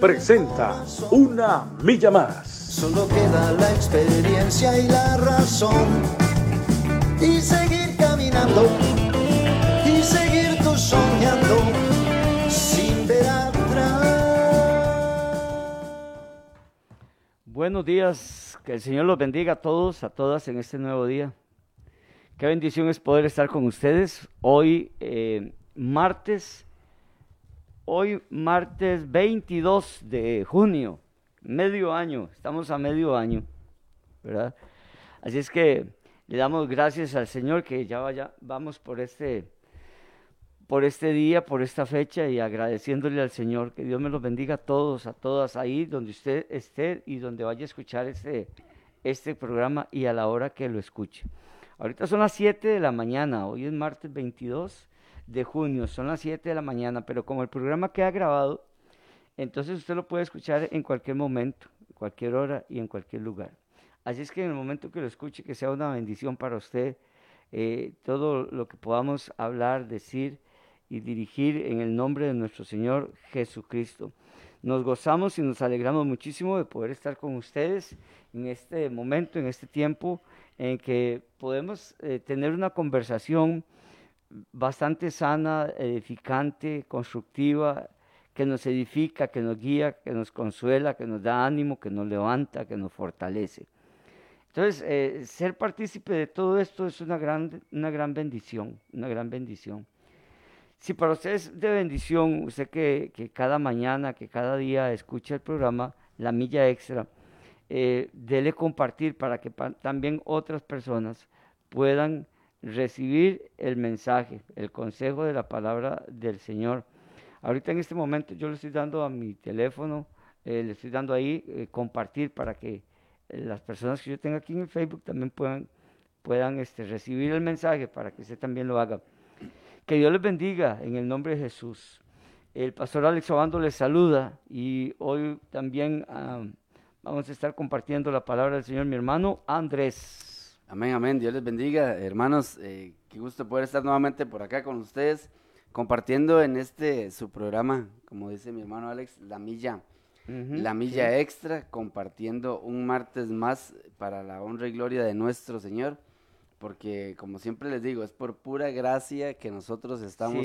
presenta Una Milla Más. Solo queda la experiencia y la razón. Y seguir caminando. Y seguir tú soñando. Sin ver atrás. Buenos días, que el Señor los bendiga a todos, a todas en este nuevo día. Qué bendición es poder estar con ustedes hoy, eh, martes, hoy martes 22 de junio, medio año, estamos a medio año, ¿verdad? Así es que le damos gracias al Señor que ya vaya, vamos por este, por este día, por esta fecha y agradeciéndole al Señor que Dios me los bendiga a todos, a todas ahí donde usted esté y donde vaya a escuchar este, este programa y a la hora que lo escuche. Ahorita son las 7 de la mañana, hoy es martes 22 de junio, son las 7 de la mañana, pero como el programa queda grabado, entonces usted lo puede escuchar en cualquier momento, cualquier hora y en cualquier lugar. Así es que en el momento que lo escuche, que sea una bendición para usted, eh, todo lo que podamos hablar, decir y dirigir en el nombre de nuestro Señor Jesucristo. Nos gozamos y nos alegramos muchísimo de poder estar con ustedes en este momento, en este tiempo en que podemos eh, tener una conversación bastante sana, edificante, constructiva, que nos edifica, que nos guía, que nos consuela, que nos da ánimo, que nos levanta, que nos fortalece. Entonces, eh, ser partícipe de todo esto es una gran, una gran bendición, una gran bendición. Si para usted es de bendición, usted que, que cada mañana, que cada día escucha el programa La Milla Extra, eh, dele compartir para que también otras personas puedan recibir el mensaje, el consejo de la palabra del Señor. Ahorita en este momento yo le estoy dando a mi teléfono, eh, le estoy dando ahí eh, compartir para que las personas que yo tenga aquí en Facebook también puedan, puedan este, recibir el mensaje para que usted también lo haga. Que Dios les bendiga en el nombre de Jesús. El pastor Alex Obando les saluda y hoy también Vamos a estar compartiendo la palabra del Señor, mi hermano Andrés. Amén, amén. Dios les bendiga, hermanos. Eh, qué gusto poder estar nuevamente por acá con ustedes, compartiendo en este su programa, como dice mi hermano Alex, la milla, la milla extra, compartiendo un martes más para la honra y gloria de nuestro Señor. Porque, como siempre les digo, es por pura gracia que nosotros estamos,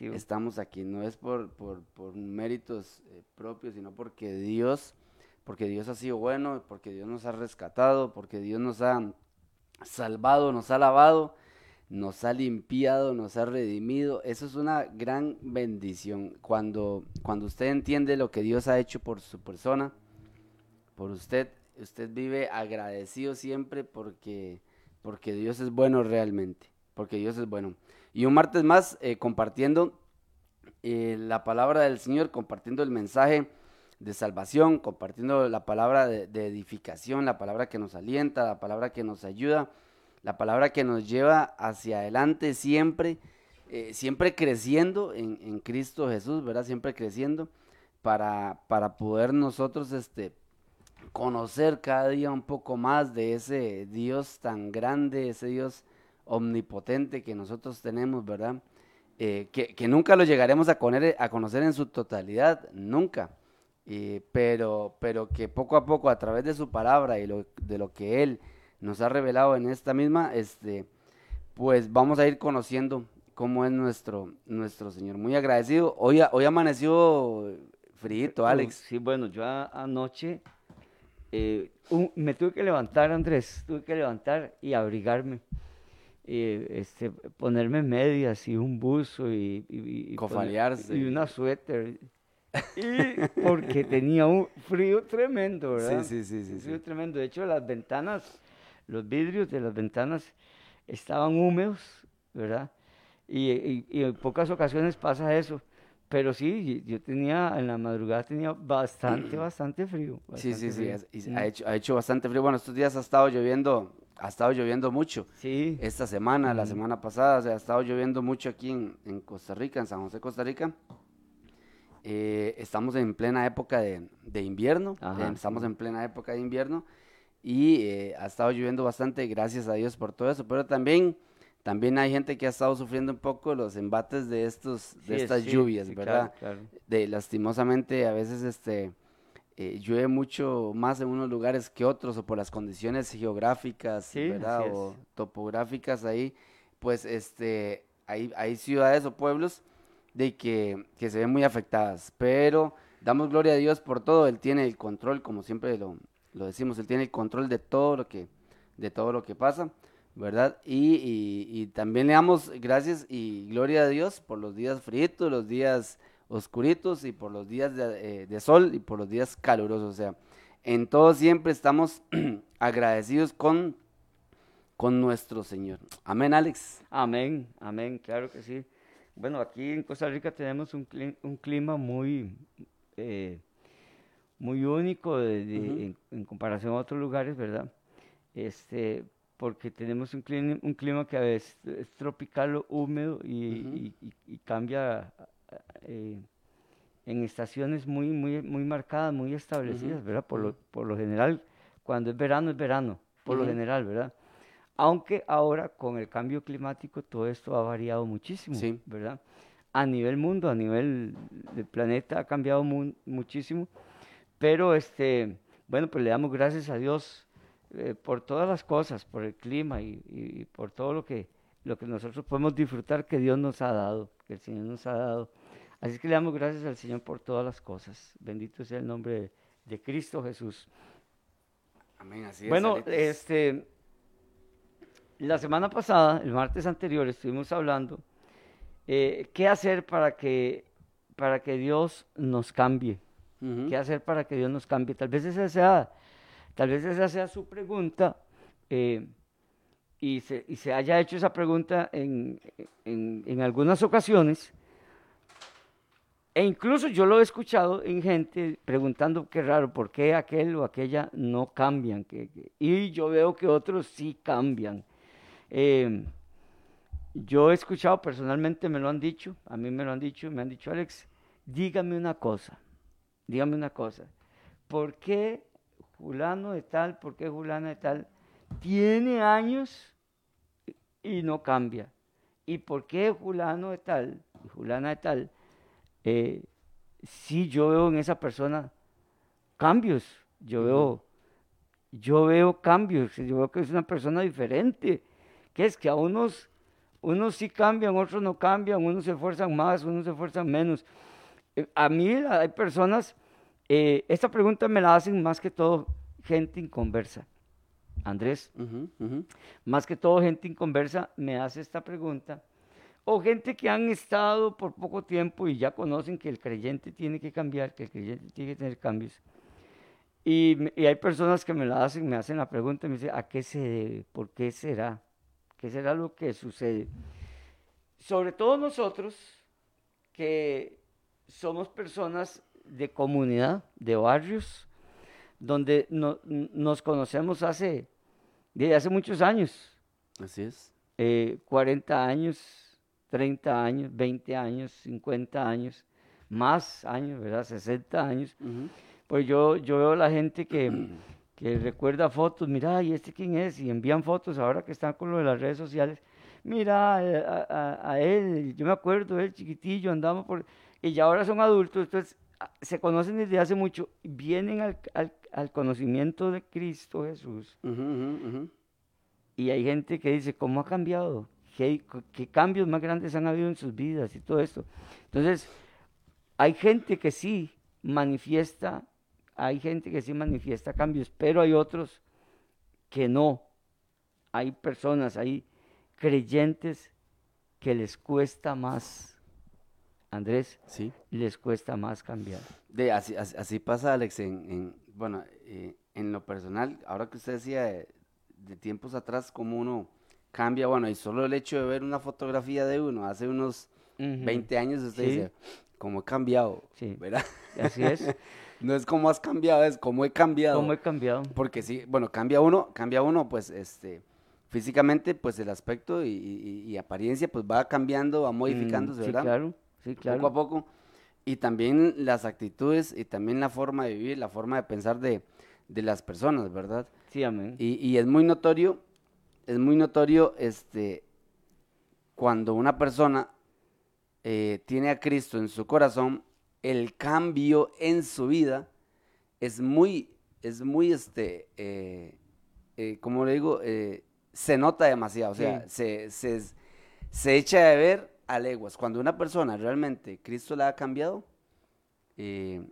estamos aquí. No es por, por, por méritos eh, propios, sino porque Dios porque Dios ha sido bueno, porque Dios nos ha rescatado, porque Dios nos ha salvado, nos ha lavado, nos ha limpiado, nos ha redimido. Eso es una gran bendición. Cuando, cuando usted entiende lo que Dios ha hecho por su persona, por usted, usted vive agradecido siempre porque, porque Dios es bueno realmente, porque Dios es bueno. Y un martes más eh, compartiendo eh, la palabra del Señor, compartiendo el mensaje de salvación, compartiendo la palabra de, edificación, la palabra que nos alienta, la palabra que nos ayuda, la palabra que nos lleva hacia adelante siempre, eh, siempre creciendo en, Cristo Jesús, ¿verdad? Siempre creciendo para, para poder nosotros este, conocer cada día un poco más de ese Dios tan grande, ese Dios omnipotente que nosotros tenemos, ¿verdad? Eh, que, que, nunca lo llegaremos a, a conocer en su totalidad, nunca pero, pero que poco a poco a través de su palabra y de lo que Él nos ha revelado en esta misma, este, pues vamos a ir conociendo cómo es nuestro, nuestro Señor. Muy agradecido. Hoy, hoy amaneció frío, Alex. Sí, bueno, yo anoche eh, me tuve que levantar, Andrés, tuve que levantar y abrigarme. este, ponerme medias y un buzo y, y, y una suéter y porque tenía un frío tremendo, ¿verdad? Sí, sí, sí. sí, frío tremendo. De hecho, las ventanas, los vidrios de las ventanas estaban húmedos, ¿verdad? Y, en pocas ocasiones pasa eso, pero sí, yo tenía, en la madrugada tenía bastante, bastante frío. sí, sí, frío. sí, ha, hecho, ha hecho bastante frío. Bueno, estos días ha estado lloviendo, ha estado lloviendo mucho. Sí. Esta semana, la semana pasada, o sea, ha estado lloviendo mucho aquí en, en Costa Rica, en San José, Costa Rica. Eh, estamos en plena época de, de invierno, eh, estamos en plena época de invierno y eh, ha estado lloviendo bastante, gracias a Dios por todo eso, pero también, también hay gente que ha estado sufriendo un poco los embates de, estos, de estas lluvias, ¿verdad? De, lastimosamente a veces este, llueve mucho más en unos lugares que otros o por las condiciones geográficas, ¿verdad? O topográficas ahí, pues este, hay, hay ciudades o pueblos de que, se ven muy afectadas, pero damos gloria a Dios por todo, Él tiene el control, como siempre lo, decimos, Él tiene el control de todo lo que, de todo lo que pasa, ¿verdad? Y, también le damos gracias y gloria a Dios por los días fritos, los días oscuritos y por los días de, eh, de sol y por los días calurosos, o sea, en todo siempre estamos agradecidos con, con nuestro Señor. Amén, Alex. Amén, amén, claro que sí. Bueno, aquí en Costa Rica tenemos un, clima muy, eh, muy único en, comparación a otros lugares, ¿verdad? Este, porque tenemos un clima, un clima que a veces es tropical, húmedo y, cambia eh, en estaciones muy, muy, muy marcadas, muy establecidas, ¿verdad? Por lo, por lo general, cuando es verano, es verano, por lo general, ¿verdad? Aunque ahora con el cambio climático todo esto ha variado muchísimo, ¿verdad? A nivel mundo, a nivel del planeta ha cambiado muchísimo, pero este, bueno, pues le damos gracias a Dios eh, por todas las cosas, por el clima y, por todo lo que, lo que nosotros podemos disfrutar que Dios nos ha dado, que el Señor nos ha dado. Así que le damos gracias al Señor por todas las cosas. Bendito sea el nombre de, Cristo Jesús. Amén, así es. Bueno, este la semana pasada, el martes anterior, estuvimos hablando eh, qué hacer para que, para que Dios nos cambie. ¿Qué hacer para que Dios nos cambie? Tal vez esa sea, tal vez esa sea su pregunta eh, y, se, y, se, haya hecho esa pregunta en, en, en, algunas ocasiones. E incluso yo lo he escuchado en gente preguntando qué raro, por qué aquel o aquella no cambian. y yo veo que otros sí cambian. Eh, yo he escuchado personalmente, me lo han dicho, a mí me lo han dicho, me han dicho, Alex, dígame una cosa, dígame una cosa, ¿por qué fulano de tal, por qué fulana de tal tiene años y no cambia? ¿Y por qué fulano de tal, fulana de tal, eh, si yo veo en esa persona cambios, yo veo, yo veo cambios, yo veo que es una persona diferente, que es que a unos, unos sí cambian, otros no cambian, unos se esfuerzan más, unos se esfuerzan menos. Eh, a mí hay personas, eh, esta pregunta me la hacen más que todo gente inconversa. Andrés, más que todo gente inconversa me hace esta pregunta. O gente que han estado por poco tiempo y ya conocen que el creyente tiene que cambiar, que el creyente tiene que tener cambios. Y, y hay personas que me la hacen, me hacen la pregunta y me dicen, ¿a qué se debe? ¿Por qué será? ¿Qué será lo que sucede? Sobre todo nosotros, que somos personas de comunidad, de barrios, donde nos conocemos hace, desde hace muchos años. Así es. 40 eh, años, 30 años, 20 años, 50 años, más años, ¿verdad? 60 años. Pues yo, yo veo a la gente que que recuerda fotos, mira, ¿y este quién es? Y envían fotos ahora que están con lo de las redes sociales. Mira, eh, a, él, yo me acuerdo, él chiquitillo, andamos por... Y ya ahora son adultos, entonces ah, se conocen desde hace mucho, vienen al, al, conocimiento de Cristo Jesús. Y hay gente que dice, ¿cómo ha cambiado? ¿Qué, ¿Qué cambios más grandes han habido en sus vidas y todo esto? Entonces, hay gente que sí manifiesta hay gente que sí manifiesta cambios, pero hay otros que no. Hay personas, hay creyentes que les cuesta más, Andrés, sí. les cuesta más cambiar. De, así, así, pasa, Alex, en, bueno, eh, en lo personal, ahora que usted decía de, tiempos atrás, cómo uno cambia, bueno, y solo el hecho de ver una fotografía de uno hace unos 20 años, usted dice, como he cambiado, Sí. ¿verdad? Así es. No es como has cambiado, es como he cambiado. ¿Cómo he cambiado? Porque sí, bueno, cambia uno, cambia uno, pues, este, físicamente, pues, el aspecto y, y- y apariencia, pues, va cambiando, va modificándose, Mm, ¿verdad? Sí, claro. Sí, claro. Poco a poco. Y también las actitudes y también la forma de vivir, la forma de pensar de, de las personas, ¿verdad? Sí, amén. Y, y es muy notorio, es muy notorio, este, cuando una persona eh, tiene a Cristo en su corazón, el cambio en su vida es muy, es muy, este, eh, eh, como le digo, eh, se nota demasiado, o sea, se, se, se echa de ver a leguas. Cuando una persona realmente Cristo la ha cambiado, eh,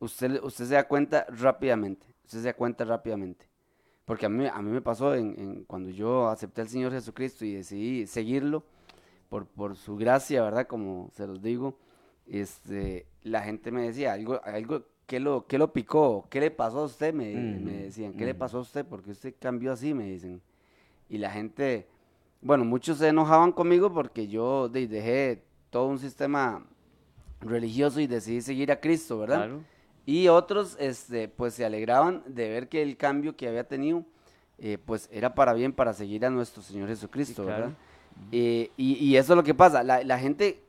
usted, usted se da cuenta rápidamente, usted se da cuenta rápidamente. Porque a mí, a mí me pasó en, en cuando yo acepté al Señor Jesucristo y decidí seguirlo por, por su gracia, ¿verdad? Como se los digo, este, la gente me decía algo, algo ¿qué lo, qué lo picó? ¿Qué le pasó a usted? Me, me Mm, decían, ¿qué le mm. pasó a usted? Porque usted cambió así, me dicen. Y la gente, bueno, muchos se enojaban conmigo porque yo de- dejé todo un sistema religioso y decidí seguir a Cristo, ¿verdad? Claro. Y otros, este, pues se alegraban de ver que el cambio que había tenido, eh, pues era para bien, para seguir a nuestro Señor Jesucristo. ¿verdad? Eh, y, y eso es lo que pasa, la, la gente,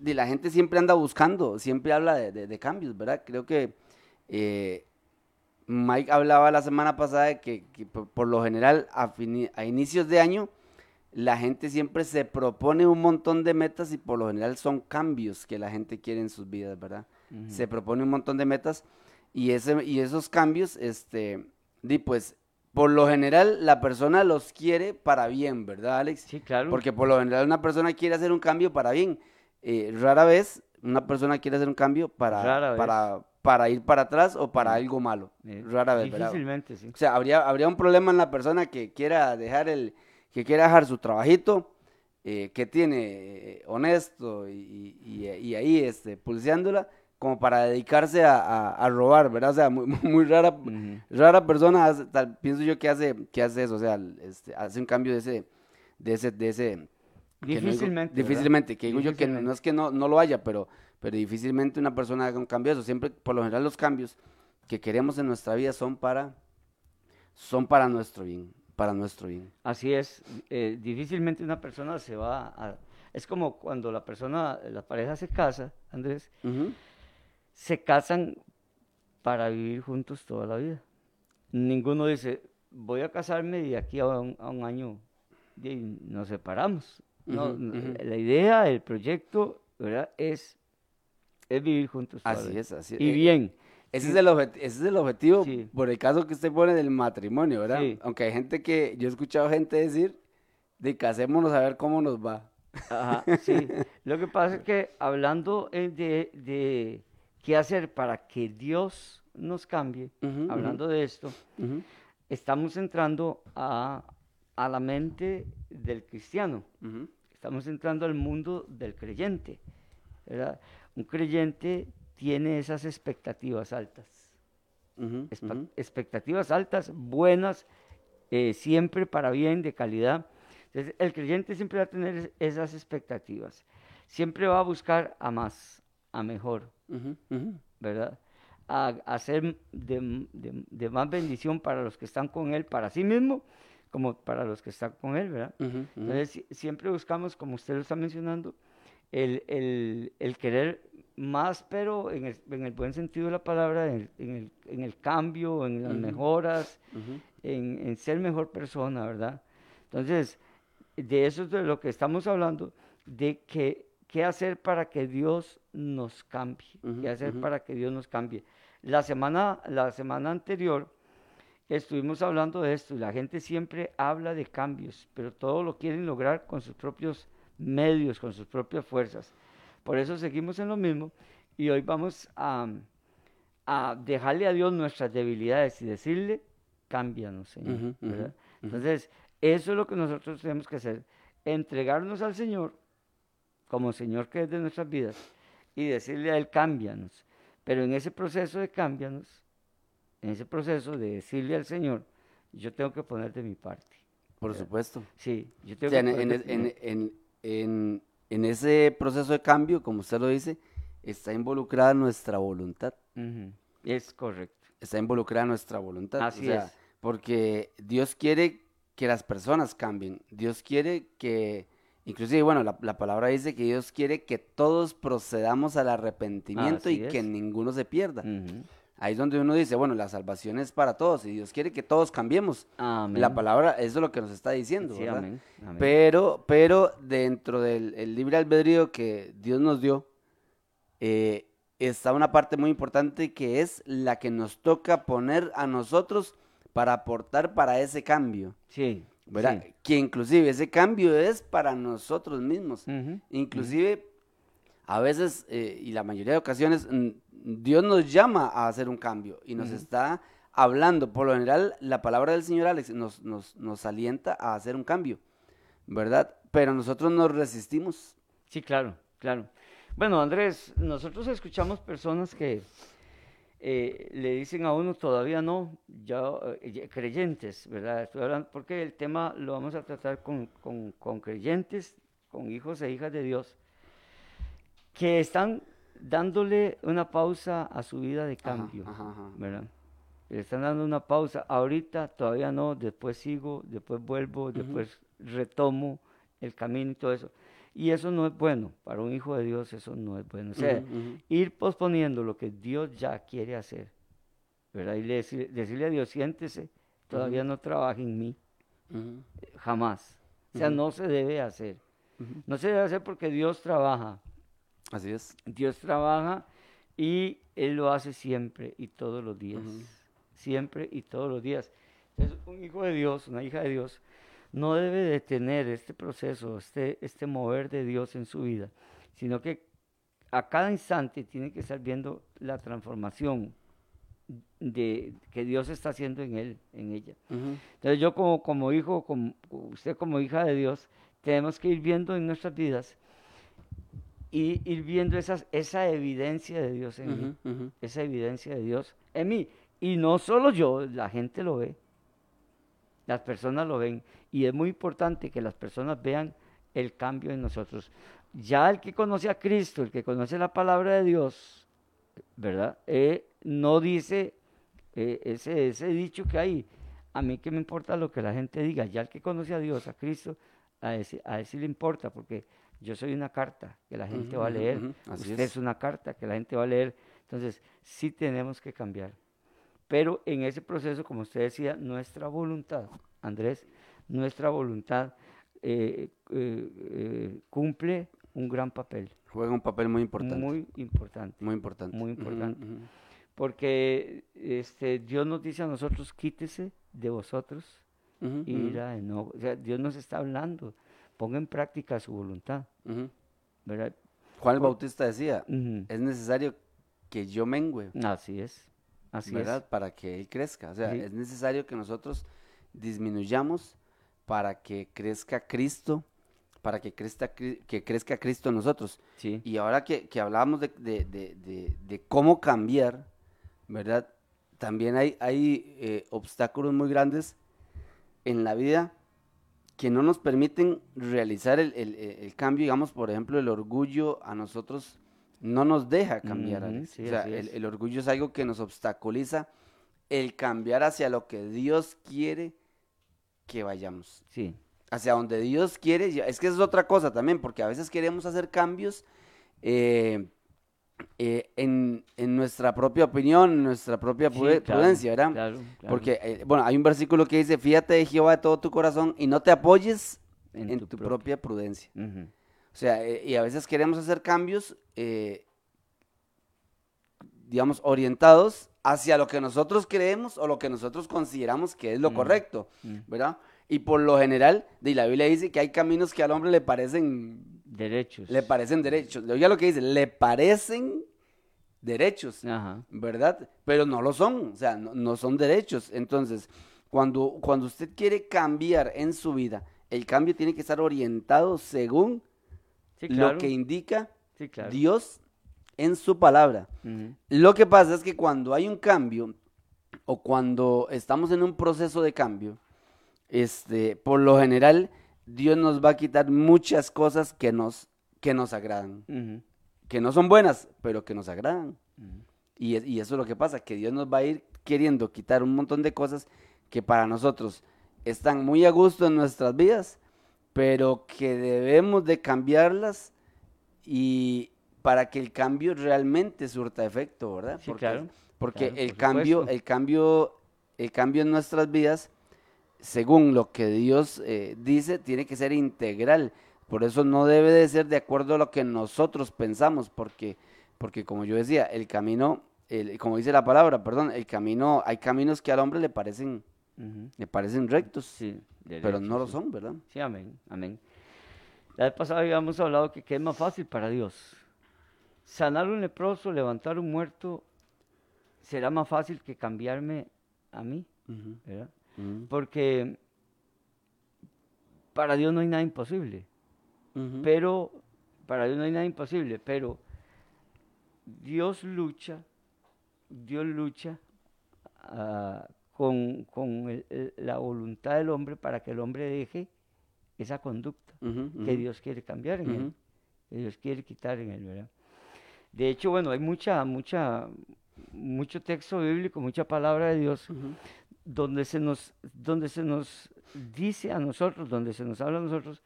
de la gente siempre anda buscando, siempre habla de, de- de cambios, ¿verdad? Creo que eh, Mike hablaba la semana pasada de que, que por, por lo general a, fini- a inicios de año la gente siempre se propone un montón de metas y por lo general son cambios que la gente quiere en sus vidas, ¿verdad? Se propone un montón de metas y, ese, y esos cambios, este, di pues, por lo general la persona los quiere para bien, ¿verdad, Alex? Sí, claro. Porque por lo general una persona quiere hacer un cambio para bien. Eh, rara vez una persona quiere hacer un cambio para, para, para ir para atrás o para algo malo. Eh, Rara vez, ¿verdad? Difícilmente, sí. O sea, habría, habría un problema en la persona que quiera dejar el, que quiera dejar su trabajito, eh, que tiene eh, honesto y, y- ahí este, pulseándola, como para dedicarse a, a- a robar, ¿verdad? O sea, muy, muy rara, rara persona, hace- tal, pienso yo que hace, que hace eso, o sea, este, hace un cambio de ese, de ese, de ese, que no Difícilmente. ¿verdad? difícilmente, que digo yo que no, es que no, no lo haya, pero, pero difícilmente una persona haga un cambio eso. Siempre, por lo general, los cambios que queremos en nuestra vida son para, son para nuestro bien, para nuestro bien. Así es. eh, difícilmente una persona se va a... Es como cuando la persona, la pareja se casa, Andrés, se casan para vivir juntos toda la vida. Ninguno dice, voy a casarme y de aquí a un, a un año y nos separamos. No, no, ujú. La idea, el proyecto, ¿verdad? Es, es vivir juntos Así es, así es. Y Eh, bien. Ese es, el ese es el objetivo Sí. por el caso que usted pone del matrimonio, ¿verdad? Sí. Aunque hay gente que, yo he escuchado gente decir, de casémonos a ver cómo nos va. Ajá, sí. Lo que pasa es que hablando eh, de, de qué hacer para que Dios nos cambie, hablando de esto, estamos entrando a, a la mente del cristiano, estamos entrando al mundo del creyente. ¿verdad? Un creyente tiene esas expectativas altas, ujú. expectativas altas, buenas, eh, siempre para bien, de calidad. Entonces, el creyente siempre va a tener es- esas expectativas, siempre va a buscar a más, a mejor. ¿verdad? A, a ser de, de- de más bendición para los que están con él, para sí mismo, como para los que están con él, ¿verdad? Ujú, ujú. Entonces, si- siempre buscamos, como usted lo está mencionando, el, el- el querer más, pero en el, en el buen sentido de la palabra, en el, en el- en el cambio, en las Ujú. mejoras, Ujú. en, en ser mejor persona, ¿verdad? Entonces, de eso es de lo que estamos hablando, de que, qué hacer para que Dios nos cambie, qué hacer para que Dios nos cambie. La semana, la semana anterior estuvimos hablando de esto y la gente siempre habla de cambios, pero todo lo quieren lograr con sus propios medios, con sus propias fuerzas. Por eso seguimos en lo mismo y hoy vamos a, a dejarle a Dios nuestras debilidades y decirle, cámbianos, Señor. Entonces, eso es lo que nosotros tenemos que hacer, entregarnos al Señor como Señor que es de nuestras vidas y decirle a Él, cámbianos. Pero en ese proceso de cámbianos, en ese proceso de decirle al Señor, yo tengo que poner de mi parte. Por supuesto. Sí, yo O tengo sea, que en, poner en- en- en- ese proceso de cambio, como usted lo dice, está involucrada nuestra voluntad. Es correcto. Está involucrada nuestra voluntad. Así o sea, es. Porque Dios quiere que las personas cambien. Dios quiere que, inclusive, bueno, la, la palabra dice que Dios quiere que todos procedamos al arrepentimiento Así y que ninguno se pierda. Ujú. Ahí es donde uno dice, bueno, la salvación es para todos y Dios quiere que todos cambiemos. Amén. La palabra, eso es lo que nos está diciendo, Sí, ¿verdad? amén, amén. Pero, pero dentro del el libre albedrío que Dios nos dio, eh, está una parte muy importante que es la que nos toca poner a nosotros para aportar para ese cambio, Sí. ¿verdad? sí. Que inclusive ese cambio es para nosotros mismos. Ujú. Inclusive, a veces, eh, y la mayoría de ocasiones, Dios nos llama a hacer un cambio y nos Ujú. está hablando. Por lo general, la palabra del Señor Alex nos, nos, nos alienta a hacer un cambio, ¿verdad? Pero nosotros nos resistimos. Sí, claro, claro. Bueno, Andrés, nosotros escuchamos personas que eh, le dicen a uno todavía no, ya eh, creyentes, ¿verdad? Estoy hablando porque el tema lo vamos a tratar con, con- con creyentes, con hijos e hijas de Dios, que están dándole una pausa a su vida de cambio, ajá, ajá. ¿verdad? Le están dando una pausa, ahorita todavía no, después sigo, después vuelvo, después retomo el camino y todo eso. Y eso no es bueno, para un hijo de Dios eso no es bueno. O sea, ir posponiendo lo que Dios ya quiere hacer, ¿verdad? Y le decir- decirle a Dios, siéntese, todavía no trabaje en mí, jamás. O sea, no se debe hacer. No se debe hacer porque Dios trabaja. Así es. Dios trabaja y Él lo hace siempre y todos los días. Siempre y todos los días. Entonces, un hijo de Dios, una hija de Dios, no debe detener este proceso, este, este mover de Dios en su vida, sino que a cada instante tiene que estar viendo la transformación de, que Dios está haciendo en él, en ella. Ujú, Entonces yo como, como hijo, como, usted como hija de Dios, tenemos que ir viendo en nuestras vidas y ir viendo esas, esa evidencia de Dios en mí, ujú, ujú. esa evidencia de Dios en mí. Y no solo yo, la gente lo ve, las personas lo ven. Y es muy importante que las personas vean el cambio en nosotros. Ya el que conoce a Cristo, el que conoce la palabra de Dios, ¿verdad? Eh, no dice eh, ese, ese dicho que hay, a mí que me importa lo que la gente diga, ya el que conoce a Dios, a Cristo, a ese, a ese le importa, porque yo soy una carta que la gente va a leer, usted es. es una carta que la gente va a leer, entonces sí tenemos que cambiar. Pero en ese proceso, como usted decía, nuestra voluntad, Andrés, nuestra voluntad eh, eh, eh, cumple un gran papel, Juega un papel muy importante. Muy, muy importante. importante. muy importante. Porque este, Dios nos dice a nosotros, quítese de vosotros ira de enojo". O sea, Dios nos está hablando, ponga en práctica su voluntad. Juan el Bautista decía, es necesario que yo mengüe, Así es, así ¿verdad? Para que él crezca. O sea, Sí. es necesario que nosotros disminuyamos para que crezca Cristo, para que crezca, que crezca Cristo en nosotros. es. Sí, Y ahora que, que hablábamos de, de- de- de- de cómo cambiar, ¿verdad? También hay, hay eh, obstáculos muy grandes en la vida que no nos permiten realizar el, el- cambio. Digamos, por ejemplo, el orgullo a nosotros no nos deja cambiar. Sí, o sea, el, orgullo es algo que nos obstaculiza el cambiar hacia lo que Dios quiere que vayamos sí, hacia donde Dios quiere. Es que eso es otra cosa también, porque a veces queremos hacer cambios eh, eh, en, en nuestra propia opinión, en nuestra propia sí, prude- claro, prudencia, ¿verdad? claro, claro. Porque, eh, bueno, hay un versículo que dice, fíjate de Jehová de todo tu corazón y no te apoyes en, tu, propia prudencia. O sea, eh, y a veces queremos hacer cambios, digamos, orientados hacia lo que nosotros creemos o lo que nosotros consideramos que es lo correcto. ¿verdad? Y por lo general, de la Biblia dice que hay caminos que al hombre le parecen, Derechos. le parecen derechos. Oiga lo que dice, le parecen derechos, Ajá. ¿verdad? Pero no lo son, o sea, no, no son derechos. Entonces, cuando, cuando usted quiere cambiar en su vida, el cambio tiene que estar orientado según Sí, claro. lo que indica sí, claro. Dios en su palabra. Lo que pasa es que cuando hay un cambio o cuando estamos en un proceso de cambio, este, por lo general Dios nos va a quitar muchas cosas que nos, que nos agradan. Que no son buenas, pero que nos agradan. y, y eso es lo que pasa, que Dios nos va a ir queriendo quitar un montón de cosas que para nosotros están muy a gusto en nuestras vidas, pero que debemos de cambiarlas y para que el cambio realmente surta efecto, ¿verdad? Sí, porque, claro. Porque Claro, el por cambio, el cambio, el cambio en nuestras vidas, según lo que Dios eh, dice, tiene que ser integral. Por eso no debe de ser de acuerdo a lo que nosotros pensamos, porque, porque como yo decía, el camino, el- como dice la palabra, perdón, el camino, hay caminos que al hombre le parecen, le parecen rectos, Sí, pero no lo son, ¿verdad? Sí, amén, amén. La vez pasada habíamos hablado que qué es más fácil para Dios. Sanar un leproso, levantar un muerto, será más fácil que cambiarme a mí, ¿verdad? Porque para Dios no hay nada imposible, pero para Dios no hay nada imposible, pero Dios lucha, Dios lucha ah, con, con el- el- la voluntad del hombre para que el hombre deje esa conducta que Dios quiere cambiar en él, que Dios quiere quitar en él, ¿verdad? De hecho, bueno, hay mucha, mucha, mucho texto bíblico, mucha palabra de Dios donde se nos, donde se nos dice a nosotros, donde se nos habla a nosotros,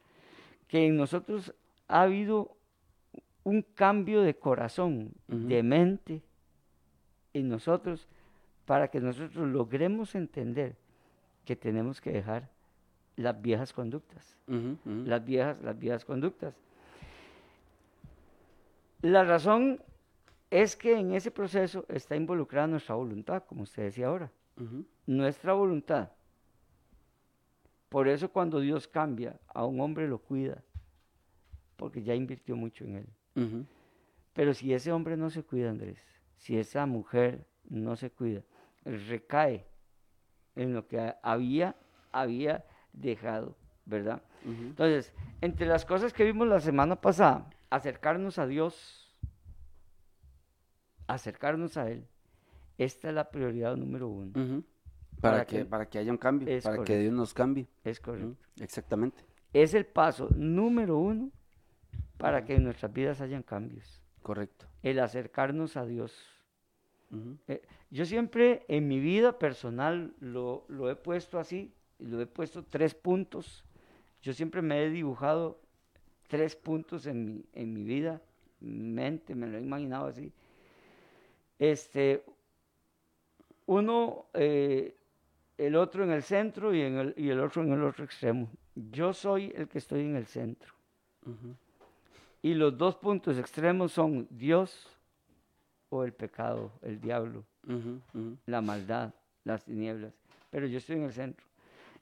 que en nosotros ha habido un cambio de corazón, de mente en nosotros, para que nosotros logremos entender que tenemos que dejar las viejas conductas. Las viejas, las viejas conductas. La razón es que en ese proceso está involucrada nuestra voluntad, como usted decía ahora, Ujú, nuestra voluntad. Por eso cuando Dios cambia a un hombre lo cuida, porque ya invirtió mucho en él. Pero si ese hombre no se cuida, Andrés, si esa mujer no se cuida, recae en lo que ha- había, había dejado, ¿verdad? Entonces, entre las cosas que vimos la semana pasada, acercarnos a Dios, acercarnos a Él, esta es la prioridad número uno. Para, Para que, que- para que haya un cambio, para que. Dios nos cambie. Es correcto. Exactamente. Es el paso número uno para que en nuestras vidas hayan cambios. Correcto. El acercarnos a Dios. Eh, yo siempre en mi vida personal lo, lo he puesto así, lo he puesto tres puntos. Yo siempre me he dibujado tres puntos en mi, en mi vida, mente, me lo he imaginado así. Este, uno, eh, el otro en el centro y, en el, y el otro en el otro extremo. Yo soy el que estoy en el centro. ujú. Y los dos puntos extremos son Dios o el pecado, el diablo Ujú, ujú. la maldad, las tinieblas, pero yo estoy en el centro.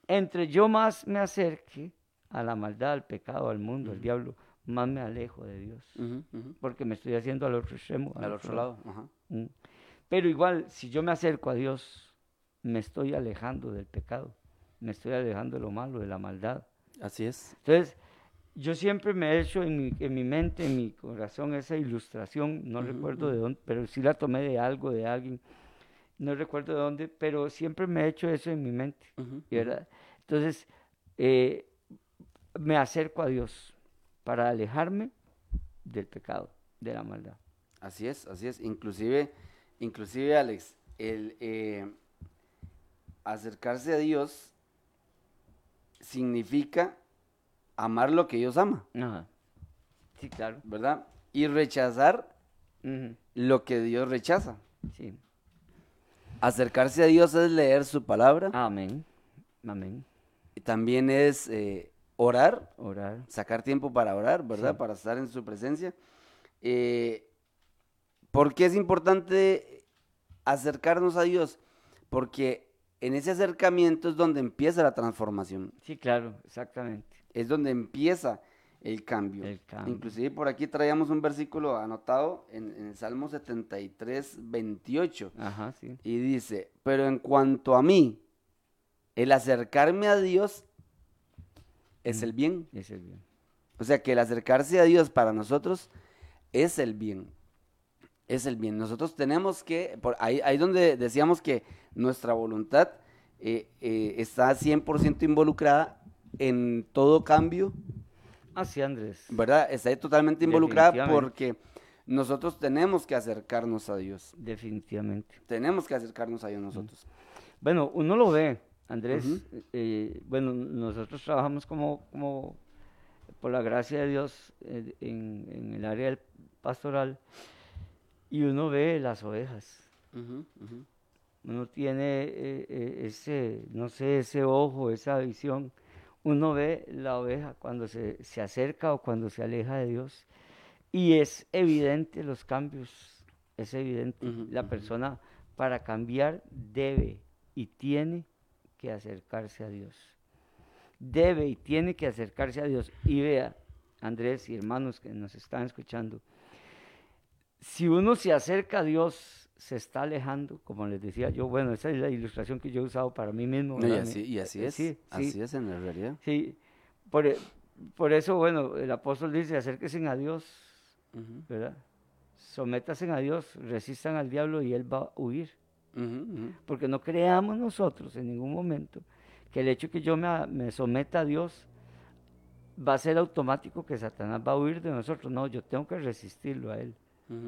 Entre yo más me acerque a la maldad, al pecado, al mundo, al diablo, más me alejo de Dios, porque me estoy haciendo al otro extremo. Al otro lado. Ajá. Mm. Pero igual, si yo me acerco a Dios, me estoy alejando del pecado, me estoy alejando de lo malo, de la maldad. Así es. Entonces, yo siempre me he hecho en mi, en mi mente, en mi corazón, esa ilustración, no recuerdo de dónde, pero sí la tomé de algo, de alguien, no recuerdo de dónde, pero siempre me he hecho eso en mi mente, ujú. ¿verdad? Entonces, eh, me acerco a Dios para alejarme del pecado, de la maldad. Así es, así es. Inclusive, inclusive Alex, el eh, acercarse a Dios significa amar lo que Dios ama, Ajá. Sí, claro. ¿verdad? Y rechazar lo que Dios rechaza. Sí. Acercarse a Dios es leer su palabra, Amén. Amén. y también es eh, orar, Orar. sacar tiempo para orar, ¿verdad? Sí. Para estar en su presencia. Eh, ¿Por qué es importante acercarnos a Dios? Porque en ese acercamiento es donde empieza la transformación, Sí, claro, exactamente. es donde empieza el cambio. El cambio. Inclusive por aquí traíamos un versículo anotado en, en el Salmo 73, 28. Ajá, sí. Y dice, pero en cuanto a mí, el acercarme a Dios es el bien. Es el bien. O sea que el acercarse a Dios para nosotros es el bien. Es el bien. Nosotros tenemos que, por ahí, ahí donde decíamos que nuestra voluntad eh, eh, está 100% involucrada en todo cambio, Así, Andrés. ¿verdad? Está ahí totalmente involucrada porque nosotros tenemos que acercarnos a Dios. Definitivamente. Tenemos que acercarnos a Dios nosotros. Bueno, uno lo ve, Andrés. eh, bueno, nosotros trabajamos como, como por la gracia de Dios, eh, en, en el área pastoral, y uno ve las ovejas. Ujú, ujú. Uno tiene eh, eh, ese, no sé, ese ojo, esa visión. Uno ve la oveja cuando se, se acerca o cuando se aleja de Dios. Y es evidente los cambios, es evidente. Ujú, La ujú. persona para cambiar debe y tiene que acercarse a Dios. Debe y tiene que acercarse a Dios. Y vea, Andrés y hermanos que nos están escuchando, si uno se acerca a Dios, se está alejando, como les decía yo, bueno, esa es la ilustración que yo he usado para mí mismo. No, y, así, y así Eh, es. Sí, así sí, es en la realidad. sí. Por, por eso, bueno, el apóstol dice, acérquense a Dios, Ujú, ¿verdad? Sométanse a Dios, resistan al diablo y él va a huir. Porque no creamos nosotros en ningún momento que el hecho que yo me, me someta a Dios va a ser automático que Satanás va a huir de nosotros. No, yo tengo que resistirlo a él,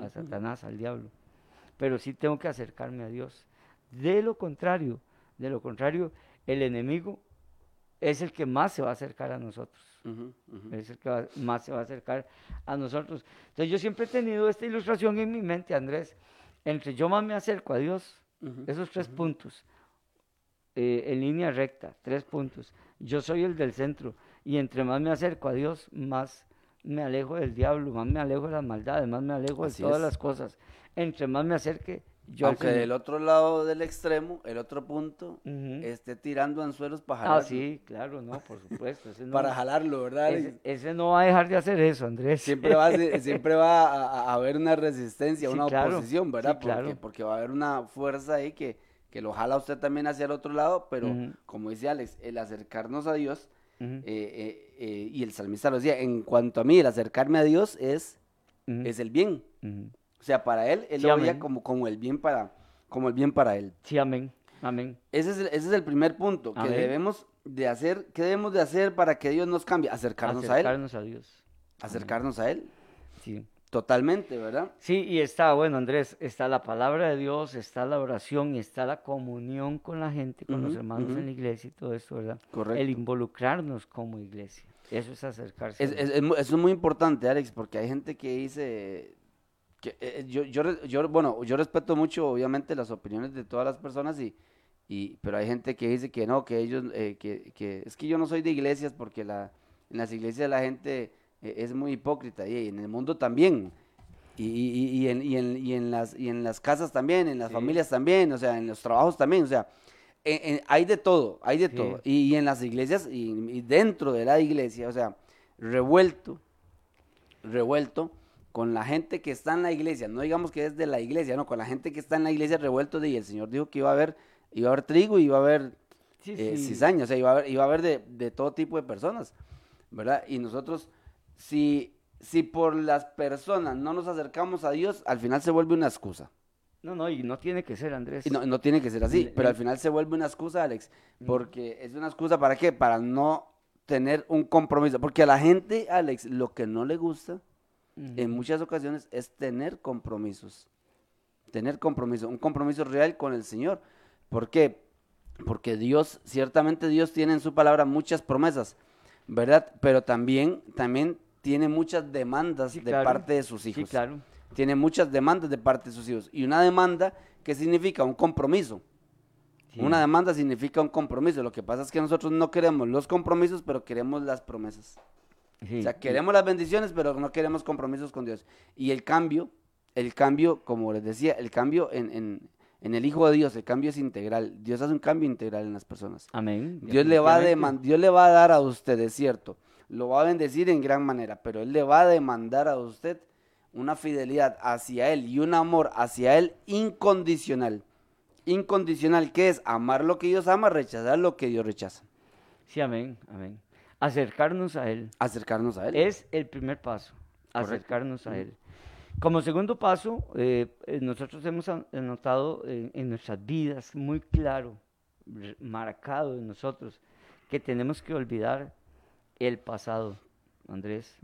A. Satanás, al diablo. Pero sí tengo que acercarme a Dios. De lo contrario, de lo contrario, el enemigo es el que más se va a acercar a nosotros. Es el que va- más se va a acercar a nosotros. Entonces yo siempre he tenido esta ilustración en mi mente, Andrés. Entre yo más me acerco a Dios, esos tres puntos, eh, en línea recta, tres puntos. Yo soy el del centro y entre más me acerco a Dios, más me alejo del diablo, más me alejo de las maldades, más me alejo Así de todas es. las cosas. Entre más me acerque, yo Aunque del otro lado del extremo, el otro punto, esté tirando anzuelos para Ah, jalarlo. sí, claro, no, por supuesto. ese no- Para jalarlo, ¿verdad? ese, ese no va a dejar de hacer eso, Andrés. Siempre va, a, ser- siempre va a, haber una resistencia, Sí, una claro, oposición, ¿verdad? sí, claro. porque, porque va a haber una fuerza ahí que, que lo jala usted también hacia el otro lado, pero como dice Alex, el acercarnos a Dios, Ujú, eh, eh, eh, y el salmista lo decía, en cuanto a mí, el acercarme a Dios es, ujú, es el bien. ujú. O sea, para él, él Sí, lo veía amén. como, como el bien para, como el bien para él. Sí, amén, amén. Ese es el, ese es el primer punto, que Amén. debemos de hacer, ¿qué debemos de hacer para que Dios nos cambie? Acercarnos, a él, Acercarnos a Dios. acercarnos a él, Sí. Totalmente, ¿verdad? Sí, y está, bueno, Andrés, está la palabra de Dios, está la oración y está la comunión con la gente, con los hermanos en la iglesia y todo esto, ¿verdad? Correcto. El involucrarnos como iglesia. Eso es acercarse. Es, es- es eso es muy importante, Alex, porque hay gente que dice que eh, yo, yo, yo, bueno, yo respeto mucho, obviamente, las opiniones de todas las personas y, y pero hay gente que dice que no, que ellos, eh, que, que es que yo no soy de iglesias porque la, en las iglesias la gente eh, es muy hipócrita y en el mundo también. Y, y- y en, y, en, y, en las, y en las casas también, en las Sí. familias también, o sea, en los trabajos también, o sea, en- en- hay de todo, hay de Sí. todo. Y, y en las iglesias y, dentro de la iglesia, o sea, revuelto, revuelto con la gente que está en la iglesia, no digamos que es de la iglesia, no, con la gente que está en la iglesia revuelto de, y el Señor dijo que iba a haber, iba a haber trigo y iba a haber Sí, eh, cizaña, o sea, iba a haber, iba a haber de, de todo tipo de personas, ¿verdad? Y nosotros, si, si por las personas no nos acercamos a Dios, al final se vuelve una excusa. No, no, y no tiene que ser, Andrés. Y no, no tiene que ser así, El- pero al final se vuelve una excusa, Alex, porque es una excusa para qué? Para no tener un compromiso, porque a la gente, Alex, lo que no le gusta en muchas ocasiones es tener compromisos, tener compromiso, un compromiso real con el Señor. ¿Por qué? Porque Dios, ciertamente Dios tiene en su palabra muchas promesas, ¿verdad? Pero también, también tiene muchas demandas Sí, de claro. parte de sus Sí, hijos. claro. Tiene muchas demandas de parte de sus hijos. Y una demanda, ¿qué significa? Un compromiso. Sí. Una demanda significa un compromiso. Lo que pasa es que nosotros no queremos los compromisos, pero queremos las promesas. Sí, O sea, queremos las bendiciones, pero no queremos compromisos con Dios. Y el cambio, el cambio, como les decía, el cambio en, en- en el Hijo de Dios, el cambio es integral. Dios hace un cambio integral en las personas. Amén. Dios le, va a Dios le va a dar a usted, es cierto, lo va a bendecir en gran manera, pero Él le va a demandar a usted una fidelidad hacia Él y un amor hacia Él incondicional. Incondicional, que es amar lo que Dios ama, rechazar lo que Dios rechaza. Sí, amén, amén. Acercarnos a Él. Acercarnos a Él. Es el primer paso, Correcto. acercarnos a Él. Como segundo paso, eh, eh, nosotros hemos an- notado en, en nuestras vidas muy claro, marcado en nosotros, que tenemos que olvidar el pasado, Andrés.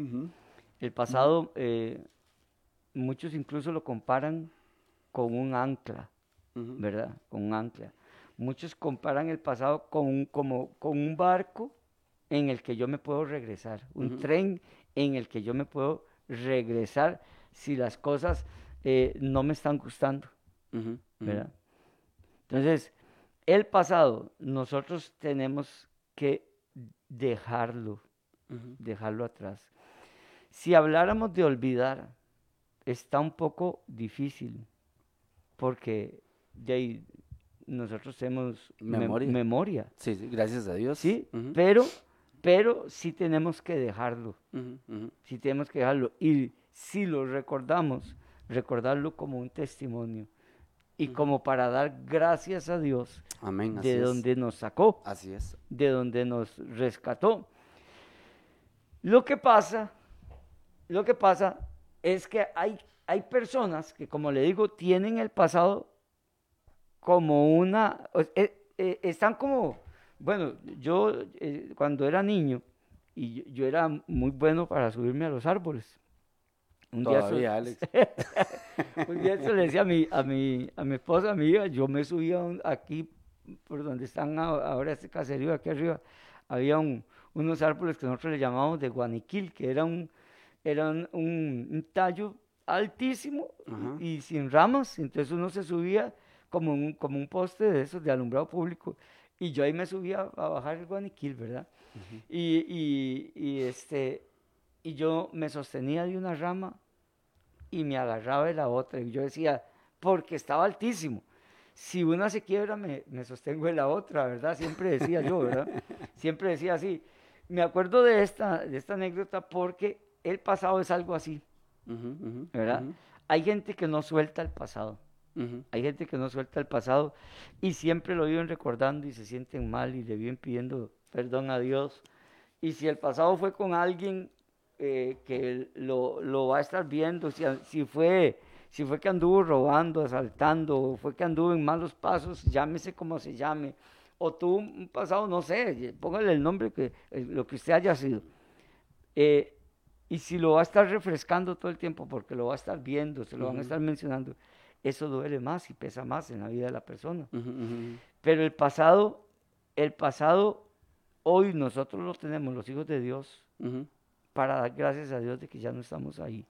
El pasado, eh, muchos incluso lo comparan con un ancla, ¿verdad? Con un ancla. Muchos comparan el pasado con un, como, con un barco en el que yo me puedo regresar, un tren en el que yo me puedo regresar si las cosas eh, no me están gustando, ¿verdad? Entonces, el pasado, nosotros tenemos que dejarlo, dejarlo atrás. Si habláramos de olvidar, está un poco difícil, porque de ahí nosotros tenemos memoria. Sí, gracias a Dios. Sí, pero, pero sí tenemos que dejarlo. Sí tenemos que dejarlo. Y si lo recordamos, recordarlo como un testimonio y como para dar gracias a Dios de donde nos sacó, así es, de donde nos rescató. Lo que pasa, lo que pasa es que hay, hay personas que, como le digo, tienen el pasado como una, eh, eh, están como, bueno, yo eh, cuando era niño, y yo, era muy bueno para subirme a los árboles. Un día Alex. un día le decía a mi, a mi, a mi esposa, a mi hija, yo me subía aquí, por donde están ahora este caserío, aquí arriba, había unos árboles que nosotros le llamábamos de guaniquil, que era un, un, tallo altísimo y, sin ramas, entonces uno se subía como un, como un poste de esos de alumbrado público y yo ahí me subía a bajar el guaniquil, ¿verdad? y, y, y, este, y yo me sostenía de una rama y me agarraba de la otra. Y yo decía, porque estaba altísimo. Si una se quiebra, me, me sostengo de la otra, ¿verdad? Siempre decía yo, ¿verdad? Siempre decía así. Me acuerdo de esta, de esta anécdota porque el pasado es algo así, ¿verdad? Hay gente que no suelta el pasado. Hay gente que no suelta el pasado y siempre lo viven recordando y se sienten mal y le viven pidiendo perdón a Dios. Y si el pasado fue con alguien eh, que lo, lo, va a estar viendo, si, si, fue, si fue que anduvo robando, asaltando, fue que anduvo en malos pasos, llámese como se llame, o tuvo un pasado, no sé, póngale el nombre, que eh, lo que usted haya sido. Eh, y si lo va a estar refrescando todo el tiempo, porque lo va a estar viendo, se lo van a estar mencionando, eso duele más y pesa más en la vida de la persona. Pero el pasado, el pasado, hoy nosotros lo tenemos, los hijos de Dios, para dar gracias a Dios de que ya no estamos ahí.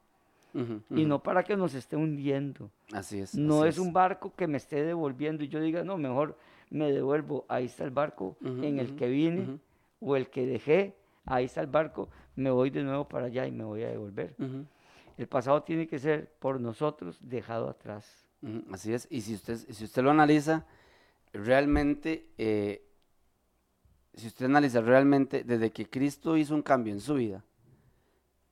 Y no para que nos esté hundiendo. Así es. No es, un barco que me esté devolviendo y yo diga, no, mejor me devuelvo. Ahí está el barco en el que vine o el que dejé. Ahí está el barco. Me voy de nuevo para allá y me voy a devolver. El pasado tiene que ser por nosotros dejado atrás. Así es. Y si usted, si usted lo analiza, realmente, eh, si usted analiza realmente, desde que Cristo hizo un cambio en su vida,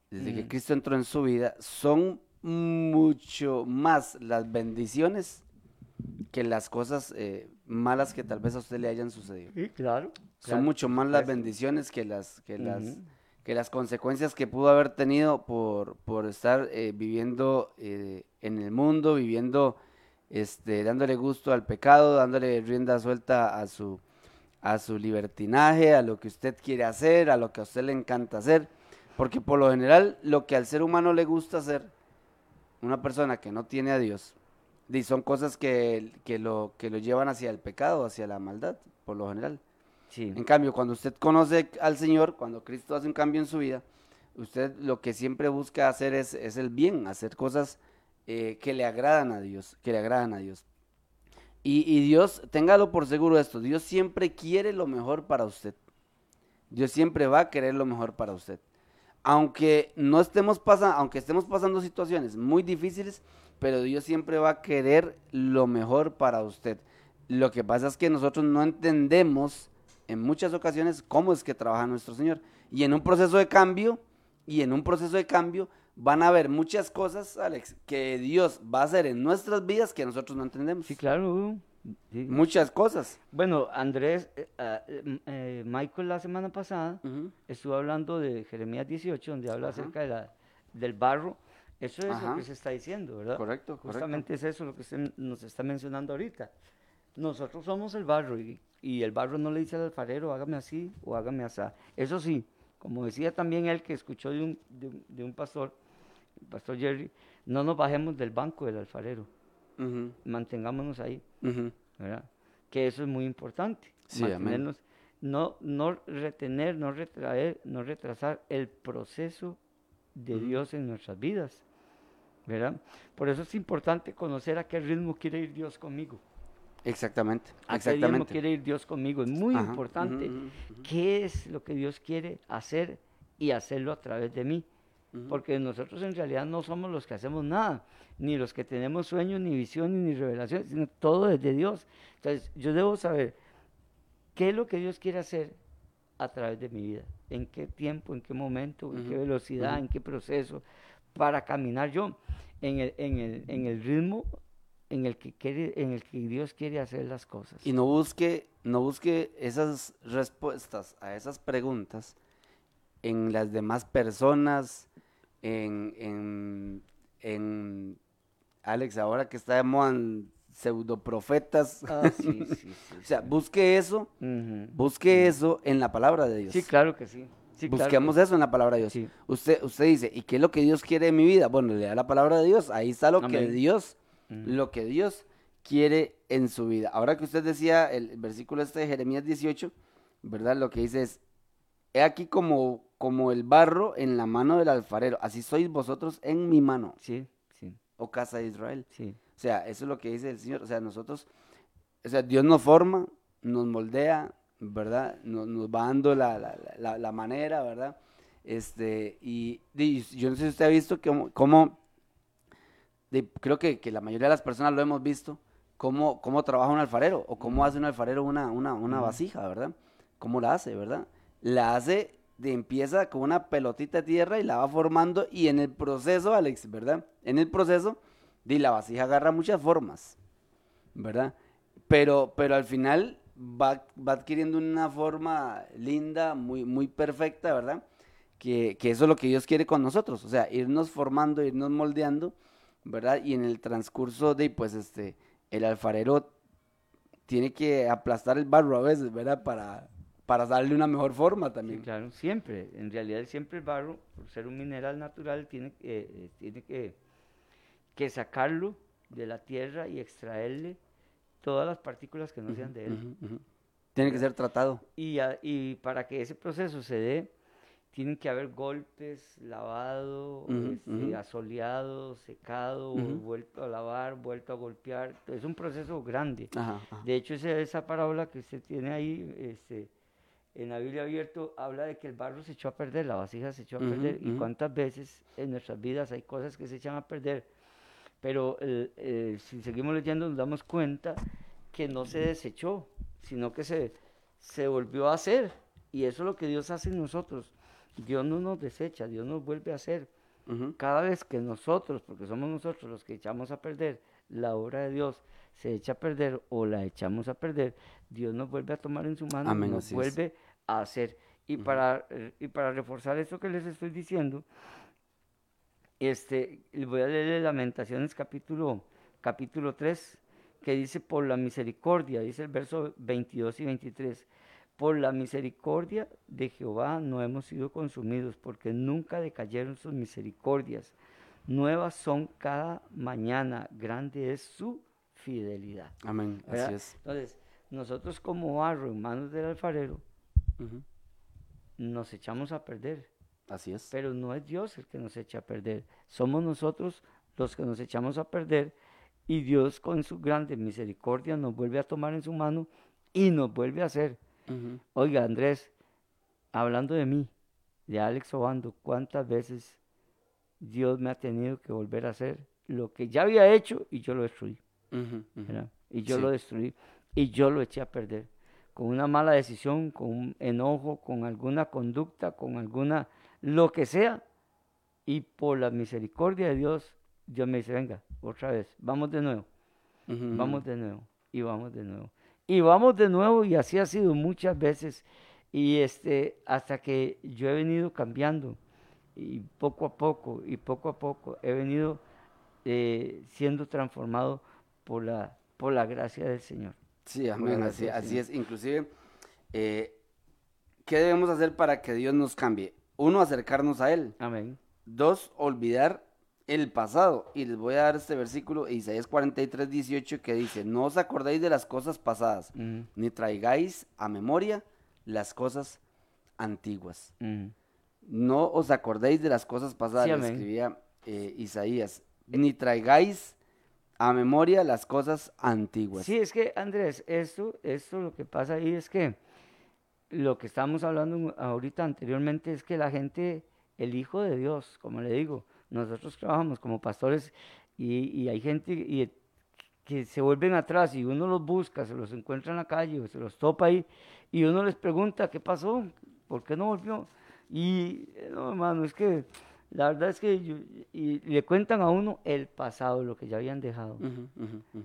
desde que. Cristo entró en su vida, son mucho más las bendiciones que las cosas eh, malas que tal vez a usted le hayan sucedido. Sí, claro. Son mucho más las bendiciones que las, que las, que las consecuencias que pudo haber tenido por, por estar eh, viviendo eh, en el mundo, viviendo, este, dándole gusto al pecado, dándole rienda suelta a su, a su libertinaje, a lo que usted quiere hacer, a lo que a usted le encanta hacer porque por lo general, lo que al ser humano le gusta hacer, una persona que no tiene a Dios, son cosas que, lo, que lo llevan hacia el pecado, hacia la maldad, por lo general. Sí. En cambio, cuando usted conoce al Señor, cuando Cristo hace un cambio en su vida, usted lo que siempre busca hacer es, el bien, hacer cosas eh, que le agradan a Dios, que le agradan a Dios. Y, y, Dios, téngalo por seguro esto, Dios siempre quiere lo mejor para usted. Dios siempre va a querer lo mejor para usted aunque no estemos pasando, aunque estemos pasando situaciones muy difíciles, pero Dios siempre va a querer lo mejor para usted. Lo que pasa es que nosotros no entendemos en muchas ocasiones cómo es que trabaja nuestro Señor. Y en un proceso de cambio, y en un proceso de cambio van a haber muchas cosas, Alex, que Dios va a hacer en nuestras vidas que nosotros no entendemos. Sí, claro. Muchas cosas. Bueno, Andrés, eh, ah, eh, eh, Michael la semana pasada estuvo hablando de Jeremías 18, donde habla acerca de la, del barro. Eso es lo que se está diciendo, ¿verdad? Correcto, Justamente es eso lo que nos está mencionando ahorita. Nosotros somos el barro y, el barro no le dice al alfarero, hágame así o hágame así. Eso sí, como decía también él que escuchó de un, de un pastor, Pastor Jerry, no nos bajemos del banco del alfarero, mantengámonos ahí, ¿verdad? Que eso es muy importante, mantenernos, no, no retener, no retraer, no retrasar el proceso de Dios en nuestras vidas, ¿verdad? Por eso es importante conocer a qué ritmo quiere ir Dios conmigo. Exactamente. ¿A exactamente. qué ritmo quiere ir Dios conmigo? Es muy importante. ¿Qué es lo que Dios quiere hacer y hacerlo a través de mí? Porque nosotros en realidad no somos los que hacemos nada, ni los que tenemos sueños, ni visiones, ni revelaciones, sino todo es de Dios. Entonces, yo debo saber qué es lo que Dios quiere hacer a través de mi vida, en qué tiempo, en qué momento, en qué velocidad, en qué proceso, para caminar yo en el, en el, en el ritmo en el que quiere, en el que Dios quiere hacer las cosas. Y no busque, no busque esas respuestas a esas preguntas en las demás personas, en, en, en Alex, ahora que está de moda pseudoprofetas. Ah, sí, sí, sí, o sea, busque eso, busque eso en la palabra de Dios. Sí, claro que sí. Busquemos eso en la palabra de Dios. Usted, usted dice, ¿y qué es lo que Dios quiere de mi vida? Bueno, le da la palabra de Dios, ahí está lo que Dios, lo que Dios quiere en su vida. Ahora que usted decía el versículo este de Jeremías 18, ¿verdad? Lo que dice es, he aquí como, como el barro en la mano del alfarero, así sois vosotros en mi mano. Sí, sí. O casa de Israel. Sí. O sea, eso es lo que dice el Señor. O sea, nosotros, o sea, Dios nos forma, nos moldea, ¿verdad? Nos, va dando la, manera, ¿verdad? Este, y, yo no sé si usted ha visto cómo, creo que, la mayoría de las personas lo hemos visto, cómo, cómo trabaja un alfarero o cómo hace un alfarero una, una, una vasija, ¿verdad? ¿Cómo la hace, verdad? La hace, empieza con una pelotita de tierra y la va formando y en el proceso, Alex, ¿verdad? En el proceso y la vasija agarra muchas formas, ¿verdad? Pero, pero al final va, adquiriendo una forma linda, muy, muy perfecta, ¿verdad? Que, eso es lo que Dios quiere con nosotros, o sea, irnos formando, irnos moldeando, ¿verdad? Y en el transcurso de, pues, este, el alfarero tiene que aplastar el barro a veces, ¿verdad? Para, para darle una mejor forma también. claro, siempre. En realidad siempre el barro, por ser un mineral natural, tiene, eh, tiene que que sacarlo de la tierra y extraerle todas las partículas que no sean de él. Tiene que ser tratado. Y, y, para que ese proceso se dé, tienen que haber golpes, lavado, este, asoleado, secado, vuelto a lavar, vuelto a golpear. Es un proceso grande. De hecho, esa, esa parábola que usted tiene ahí, este, en la Biblia abierto, habla de que el barro se echó a perder, la vasija se echó a perder. Y cuántas veces en nuestras vidas hay cosas que se echan a perder pero eh, si seguimos leyendo nos damos cuenta que no se desechó, sino que se, se volvió a hacer. Y eso es lo que Dios hace en nosotros. Dios no nos desecha, Dios nos vuelve a hacer. Cada vez que nosotros, porque somos nosotros los que echamos a perder la obra de Dios, se echa a perder o la echamos a perder, Dios nos vuelve a tomar en su mano, y nos vuelve a hacer. Y, para, eh, y para reforzar esto que les estoy diciendo, este, voy a leer Lamentaciones capítulo, capítulo 3, que dice, por la misericordia, dice el verso 22 y 23, por la misericordia de Jehová no hemos sido consumidos, porque nunca decayeron sus misericordias. Nuevas son cada mañana, grande es su fidelidad. Amén, así es. Entonces, nosotros como barro en manos del alfarero, nos echamos a perder Así es. Pero no es Dios el que nos echa a perder. Somos nosotros los que nos echamos a perder y Dios con su grande misericordia nos vuelve a tomar en su mano y nos vuelve a hacer. Oiga, Andrés, hablando de mí, de Alex Obando, ¿cuántas veces Dios me ha tenido que volver a hacer lo que ya había hecho y yo lo destruí? Y yo lo destruí y yo lo eché a perder. Con una mala decisión, con un enojo, con alguna conducta, con alguna lo que sea. Y por la misericordia de Dios, Dios me dice, venga, otra vez, vamos de nuevo, vamos de nuevo, y vamos de nuevo. Y vamos de nuevo, y así ha sido muchas veces, y este, hasta que yo he venido cambiando, y poco a poco, y poco a poco, he venido eh, siendo transformado por la, por la gracia del Señor. Sí, amén, así, es. Inclusive, eh, ¿qué debemos hacer para que Dios nos cambie? Uno, acercarnos a Él. Amén. Dos, olvidar el pasado. Y les voy a dar este versículo, Isaías 43, 18, que dice, no os acordéis de las cosas pasadas, Mm, ni traigáis a memoria las cosas antiguas. mm. No os acordéis de las cosas pasadas, Sí, escribía eh, Isaías, ni traigáis a memoria las cosas antiguas. Sí, es que Andrés, esto, esto lo que pasa ahí es que lo que estábamos hablando ahorita anteriormente es que la gente, el Hijo de Dios, como le digo, nosotros trabajamos como pastores y, hay gente y- que se vuelven atrás y uno los busca, se los encuentra en la calle o se los topa ahí y uno les pregunta, ¿qué pasó? ¿Por qué no volvió? Y eh, no, hermano, es que la verdad es que yo- y le cuentan a uno el pasado, lo que ya habían dejado.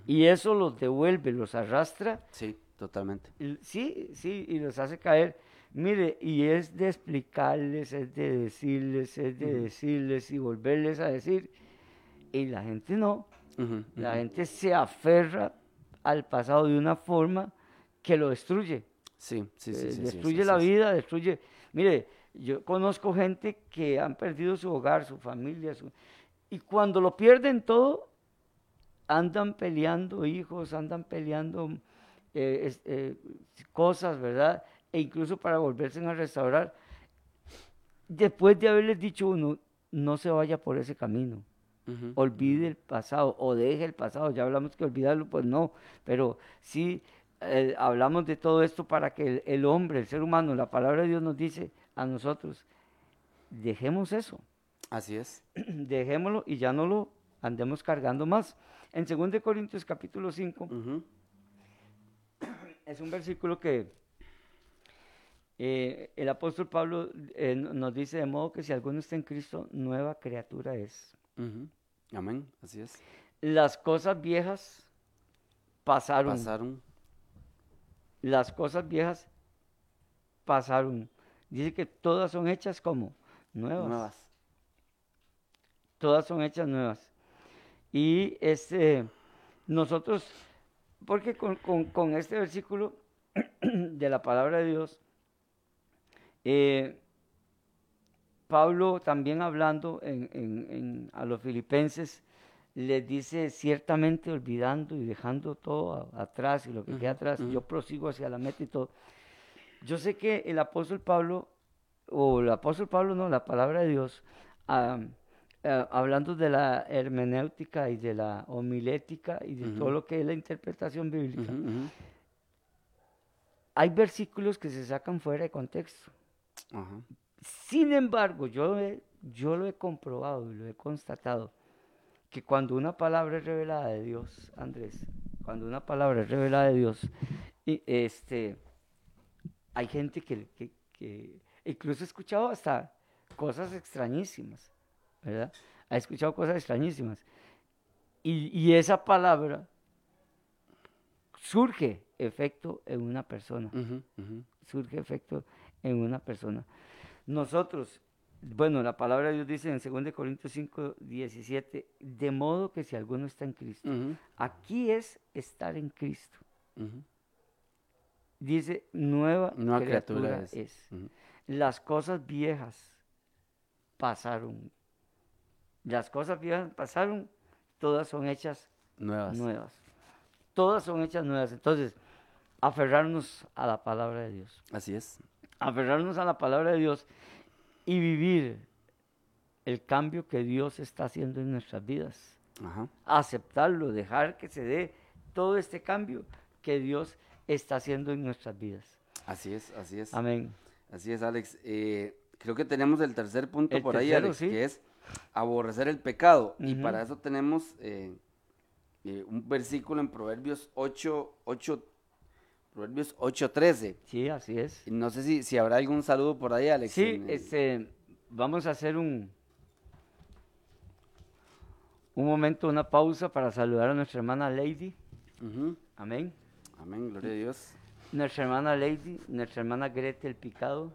Y eso los devuelve, los arrastra, Sí, totalmente. y- sí, sí, y los hace caer. Mire, y es de explicarles, es de decirles, es de decirles y volverles a decir. Y la gente no, la gente se aferra al pasado de una forma que lo destruye. Sí, sí, sí. eh, sí, destruye sí, la sí, vida, destruye. Mire, yo conozco gente que han perdido su hogar, su familia, su- y cuando lo pierden todo, andan peleando hijos, andan peleando eh, eh, cosas, ¿verdad? E incluso para volverse a restaurar. Después de haberles dicho uno, no se vaya por ese camino olvide el pasado o deje el pasado. Ya hablamos que olvidarlo, pues no, pero sí eh, hablamos de todo esto para que el, el hombre, el ser humano, la palabra de Dios nos dice a nosotros, dejemos eso, Así es. dejémoslo y ya no lo andemos cargando más. En 2 Corintios capítulo 5 Ujú. es un versículo que eh, el apóstol Pablo eh, nos dice de modo que si alguno está en Cristo, nueva criatura es. Amén, así es. Las cosas viejas pasaron. Pasaron. las cosas viejas pasaron. Dice que todas son hechas como nuevas. Nuevas. Todas son hechas nuevas. Y este, nosotros, porque con, con- con este versículo de la palabra de Dios, eh, Pablo también hablando en- en- en- a los filipenses, les dice ciertamente olvidando y dejando todo a- atrás y lo que queda atrás, yo prosigo hacia la meta y todo. Yo sé que el apóstol Pablo, o el apóstol Pablo no, la palabra de Dios, ah, ah, hablando de la hermenéutica y de la homilética y de todo lo que es la interpretación bíblica, hay versículos que se sacan fuera de contexto. Sin embargo, yo, he- yo lo he comprobado y lo he constatado, que cuando una palabra es revelada de Dios, Andrés, cuando una palabra es revelada de Dios, y, este, hay gente que, que- que- incluso he escuchado hasta cosas extrañísimas, ¿verdad? Ha escuchado cosas extrañísimas. Y, y esa palabra surge efecto en una persona surge efecto en una persona. Nosotros, bueno, la palabra de Dios dice en 2 Corintios 5, 17, de modo que si alguno está en Cristo, aquí es estar en Cristo. Dice, nueva, Nueva criatura, criatura es. Las cosas viejas pasaron. Las cosas viejas pasaron, todas son hechas Nuevas. nuevas. Todas son hechas nuevas. Entonces, aferrarnos a la palabra de Dios. Así es. aferrarnos a la palabra de Dios y vivir el cambio que Dios está haciendo en nuestras vidas. Ajá. Aceptarlo, dejar que se dé todo este cambio que Dios está haciendo en nuestras vidas. Así es, así es. Amén. Así es, Alex. Eh, creo que tenemos el tercer punto El por ahí, Alex, sí. que es aborrecer el pecado. Y para eso tenemos eh, eh, un versículo en Proverbios 8, 8 Proverbios 8.13. Sí, así es. No sé si, si habrá algún saludo por ahí, Alex. Sí, en este, vamos a hacer un, un momento, una pausa para saludar a nuestra hermana Lady. Amén. Amén, gloria a Dios. nuestra hermana Lady, nuestra hermana Grete el Picado.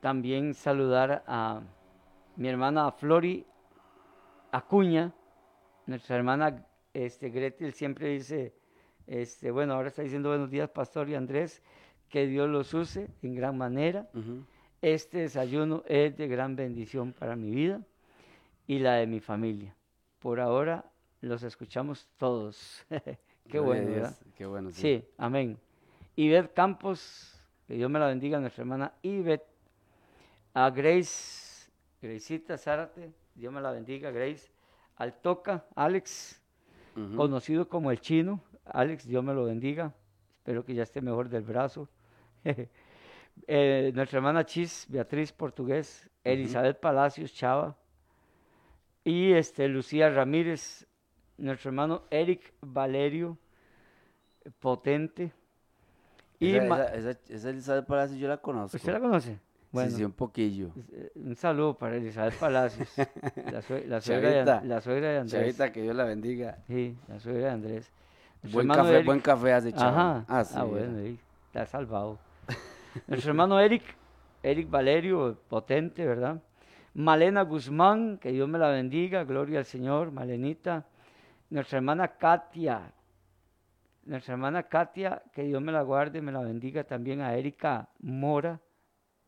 También saludar a mi hermana Flori Acuña, nuestra hermana este, Gretel siempre dice, este, bueno, ahora está diciendo buenos días, Pastor y Andrés, que Dios los use en gran manera. Este desayuno es de gran bendición para mi vida. y la de mi familia. Por ahora los escuchamos todos. Qué bueno, ¿verdad? Qué bueno, sí. Sí, amén. Ivette Campos, que Dios me la bendiga, nuestra hermana Ivette. A Grace, Graceita Zárate, Dios me la bendiga, Grace. Al Toca, Alex, conocido como el chino. Alex, Dios me lo bendiga. Espero que ya esté mejor del brazo. Eh, nuestra hermana Chis, Beatriz Portugués, Elizabeth Palacios Chava y este, Lucía Ramírez, nuestro hermano Eric Valerio, potente. Y esa, esa, esa- esa Elizabeth Palacio yo la conozco. ¿Usted la conoce? Bueno, Sí, sí, un poquillo. eh, un saludo para Elizabeth Palacios, la, sue- la suegra, de, Chavita. An- la suegra de Andrés. Chavita, que Dios la bendiga. Sí, la suegra de Andrés. Nuestro Buen café, Eric- buen café hace. Ajá. Ah, sí, bueno, era. ahí está salvado. Nuestro hermano Eric, Eric Valerio, potente, ¿verdad? Malena Guzmán, que Dios me la bendiga, gloria al Señor, Malenita. Nuestra hermana Katia, nuestra hermana Katia, que Dios me la guarde, me la bendiga también a Erika Mora,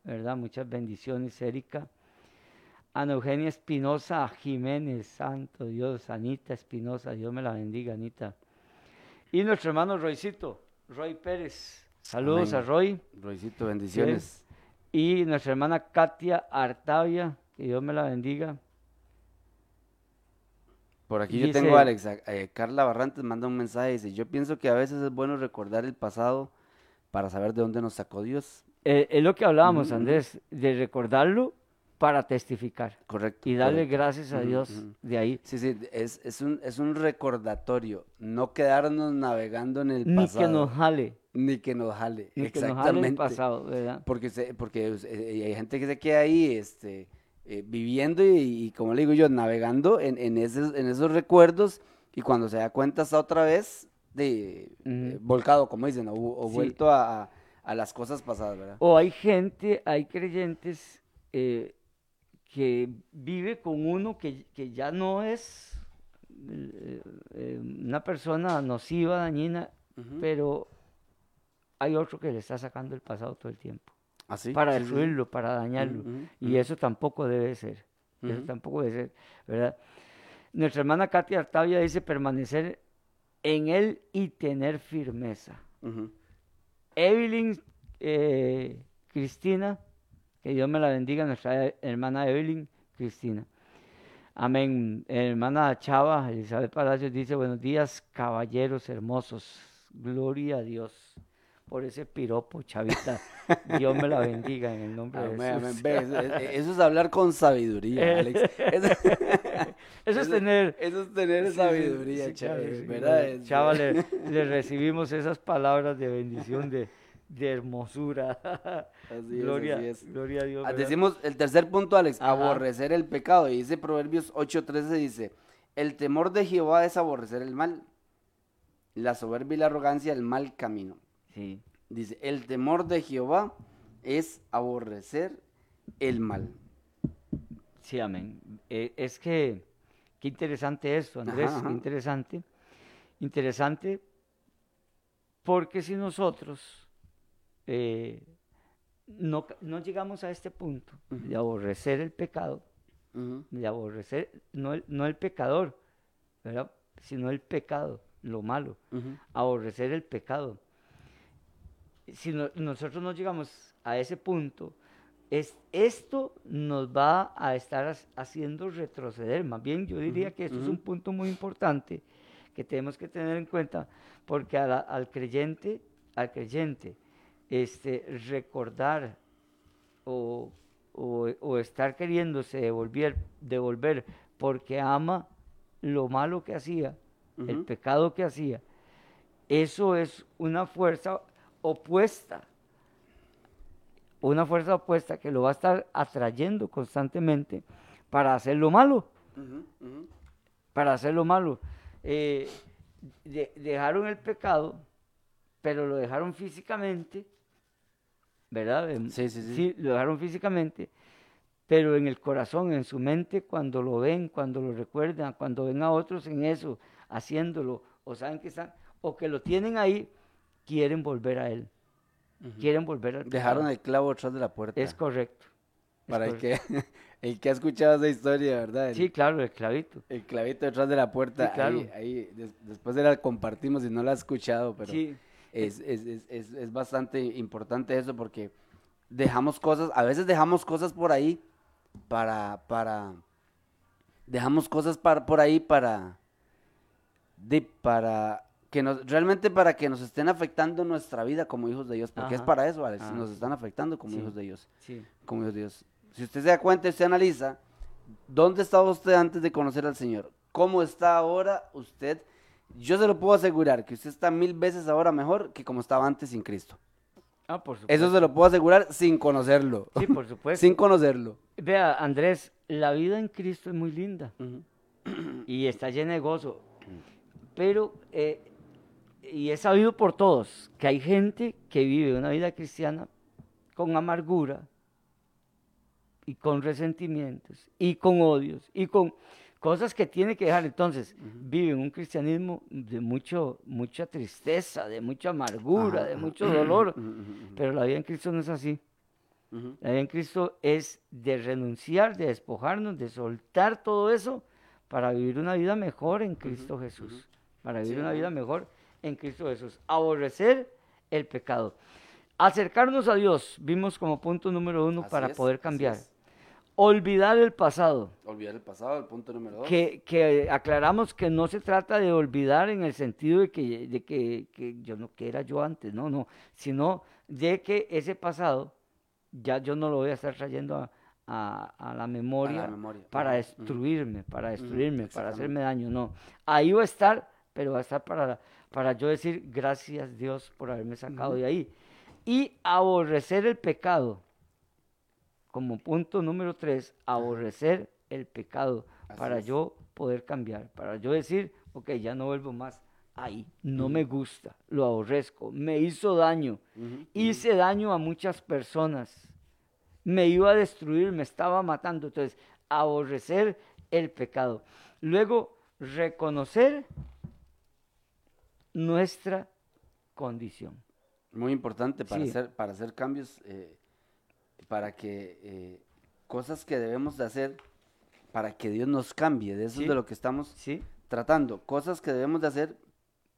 ¿verdad? Muchas bendiciones, Erika. Ana Eugenia Espinosa Jiménez, Santo Dios, Anita Espinosa, Dios me la bendiga, Anita. Y nuestro hermano Roycito, Roy Pérez. Saludos Amén. a Roy. Roycito, bendiciones. Y nuestra hermana Katia Artavia, que Dios me la bendiga. Por aquí yo Dice- tengo a Alex, eh, Carla Barrantes manda un mensaje, dice, yo pienso que a veces es bueno recordar el pasado para saber de dónde nos sacó Dios. Eh, es lo que hablábamos. Andrés, de recordarlo para testificar Correcto. y darle correcto. gracias a Dios de ahí. Sí, sí, es, es, un, es un recordatorio, no quedarnos navegando en el Ni pasado. que nos jale, Ni que nos jale, ni que nos jale el exactamente. pasado, ¿verdad? Porque, se, porque eh, hay gente que se queda ahí este, eh, viviendo y, y, como le digo yo, navegando en, en, esos, en esos recuerdos y cuando se da cuenta está otra vez de, eh, volcado, como dicen, o, o Sí. vuelto a, a- las cosas pasadas, ¿verdad? O hay gente, hay creyentes eh, que vive con uno que, que ya no es una persona nociva, dañina, pero hay otro que le está sacando el pasado todo el tiempo. ¿Ah, sí? para Sí, sí, sí. destruirlo, para dañarlo. Y eso tampoco debe ser. Eso tampoco debe ser, ¿verdad? Nuestra hermana Katia Artavia dice permanecer en él y tener firmeza. Evelyn eh, Cristina, que Dios me la bendiga, nuestra hermana Evelyn Cristina. Amén. Hermana Chava, Elizabeth Palacios dice, buenos días, caballeros hermosos. Gloria a Dios por ese piropo, chavita. Dios me la bendiga en el nombre de Amén, amén. Jesús. Ve, eso, es- es hablar con sabiduría, Alex. Eso, Eso es tener... eso es tener sabiduría, sí, sí, ¿verdad? Es- Chava, le, le recibimos esas palabras de bendición, de, de hermosura. Así es, gloria, así es. gloria a Dios. Ah, ¿verdad? Decimos el tercer punto, Alex, Ajá. aborrecer el pecado. Y dice Proverbios 8:13, dice, el temor de Jehová es aborrecer el mal, la soberbia y la arrogancia el mal camino. Sí. Dice, el temor de Jehová es aborrecer el mal. Sí, amén. Eh, es que, qué interesante esto, Andrés, Ajá, qué interesante. Interesante porque si nosotros eh, no, no llegamos a este punto de aborrecer el pecado, de aborrecer, no el, no el pecador, ¿verdad? sino el pecado, lo malo, aborrecer el pecado. Si no- nosotros no llegamos a ese punto, es, esto nos va a estar haciendo retroceder. Más bien, yo diría que esto es un punto muy importante que tenemos que tener en cuenta, porque la- al creyente, al creyente, este, recordar o, o- o estar queriéndose devolver, devolver porque ama lo malo que hacía, el pecado que hacía, eso es una fuerza opuesta, una fuerza opuesta que lo va a estar atrayendo constantemente para hacer lo malo, para hacer lo malo. Eh, de- dejaron el pecado, pero lo dejaron físicamente, ¿verdad? Em, Sí, sí, sí. Sí, lo dejaron físicamente, pero en el corazón, en su mente, cuando lo ven, cuando lo recuerdan, cuando ven a otros en eso, haciéndolo, o saben que están, o que lo tienen ahí, quieren volver a él. Quieren volver al pecado. Dejaron el clavo atrás de la puerta. Es correcto. es para correcto. que el que ha escuchado esa historia, ¿verdad? sí, claro, el clavito. El clavito detrás de la puerta. Sí, claro. Ahí, ahí, des- después de la compartimos y no la ha escuchado, pero Sí. es, es, es, es, es bastante importante eso porque dejamos cosas, a veces dejamos cosas por ahí para, para, dejamos cosas para, por ahí para, de, para que nos, realmente para que nos estén afectando nuestra vida como hijos de Dios, porque es para eso, Alex, Ah. nos están afectando como Sí. hijos de Dios, Sí. como hijos de Dios. Si usted se da cuenta y usted analiza, ¿dónde estaba usted antes de conocer al Señor? ¿Cómo está ahora usted? Yo se lo puedo asegurar que usted está mil veces ahora mejor que como estaba antes sin Cristo. Ah, por supuesto. Eso se lo puedo asegurar sin conocerlo. Sí, por supuesto. sin conocerlo. Vea, Andrés, la vida en Cristo es muy linda y está llena de gozo. Pero, eh, y es sabido por todos, que hay gente que vive una vida cristiana con amargura y con resentimientos y con odios y con cosas que tiene que dejar. Entonces, viven un cristianismo de mucho, mucha tristeza, de mucha amargura, Ajá, de mucho dolor. Pero la vida en Cristo no es así. La vida en Cristo es de renunciar, de despojarnos, de soltar todo eso para vivir una vida mejor en Cristo Jesús. Para vivir Sí, una vida mejor en Cristo Jesús. Aborrecer el pecado. Acercarnos a Dios, vimos como punto número uno Así para es, poder cambiar. Olvidar el pasado. Olvidar el pasado, el punto número dos. Que, que aclaramos que no se trata de olvidar en el sentido de que, de que, que yo no que era yo antes, no, no, sino de que ese pasado ya yo no lo voy a estar trayendo a, a- a la memoria, memoria, para destruirme, para destruirme, para hacerme daño, no. Ahí va a estar, pero va a estar para, para yo decir gracias Dios por haberme sacado de ahí. Y aborrecer el pecado. Como punto número tres, aborrecer el pecado Así para es. yo poder cambiar, para yo decir, ok, ya no vuelvo más ahí, no me gusta, lo aborrezco, me hizo daño, hice daño a muchas personas, me iba a destruir, me estaba matando, entonces, aborrecer el pecado. Luego, reconocer nuestra condición. Muy importante para, Sí. hacer, para hacer cambios, eh, para que eh, cosas que debemos de hacer, para que Dios nos cambie. De eso Sí. es de lo que estamos ¿Sí? tratando. Cosas que debemos de hacer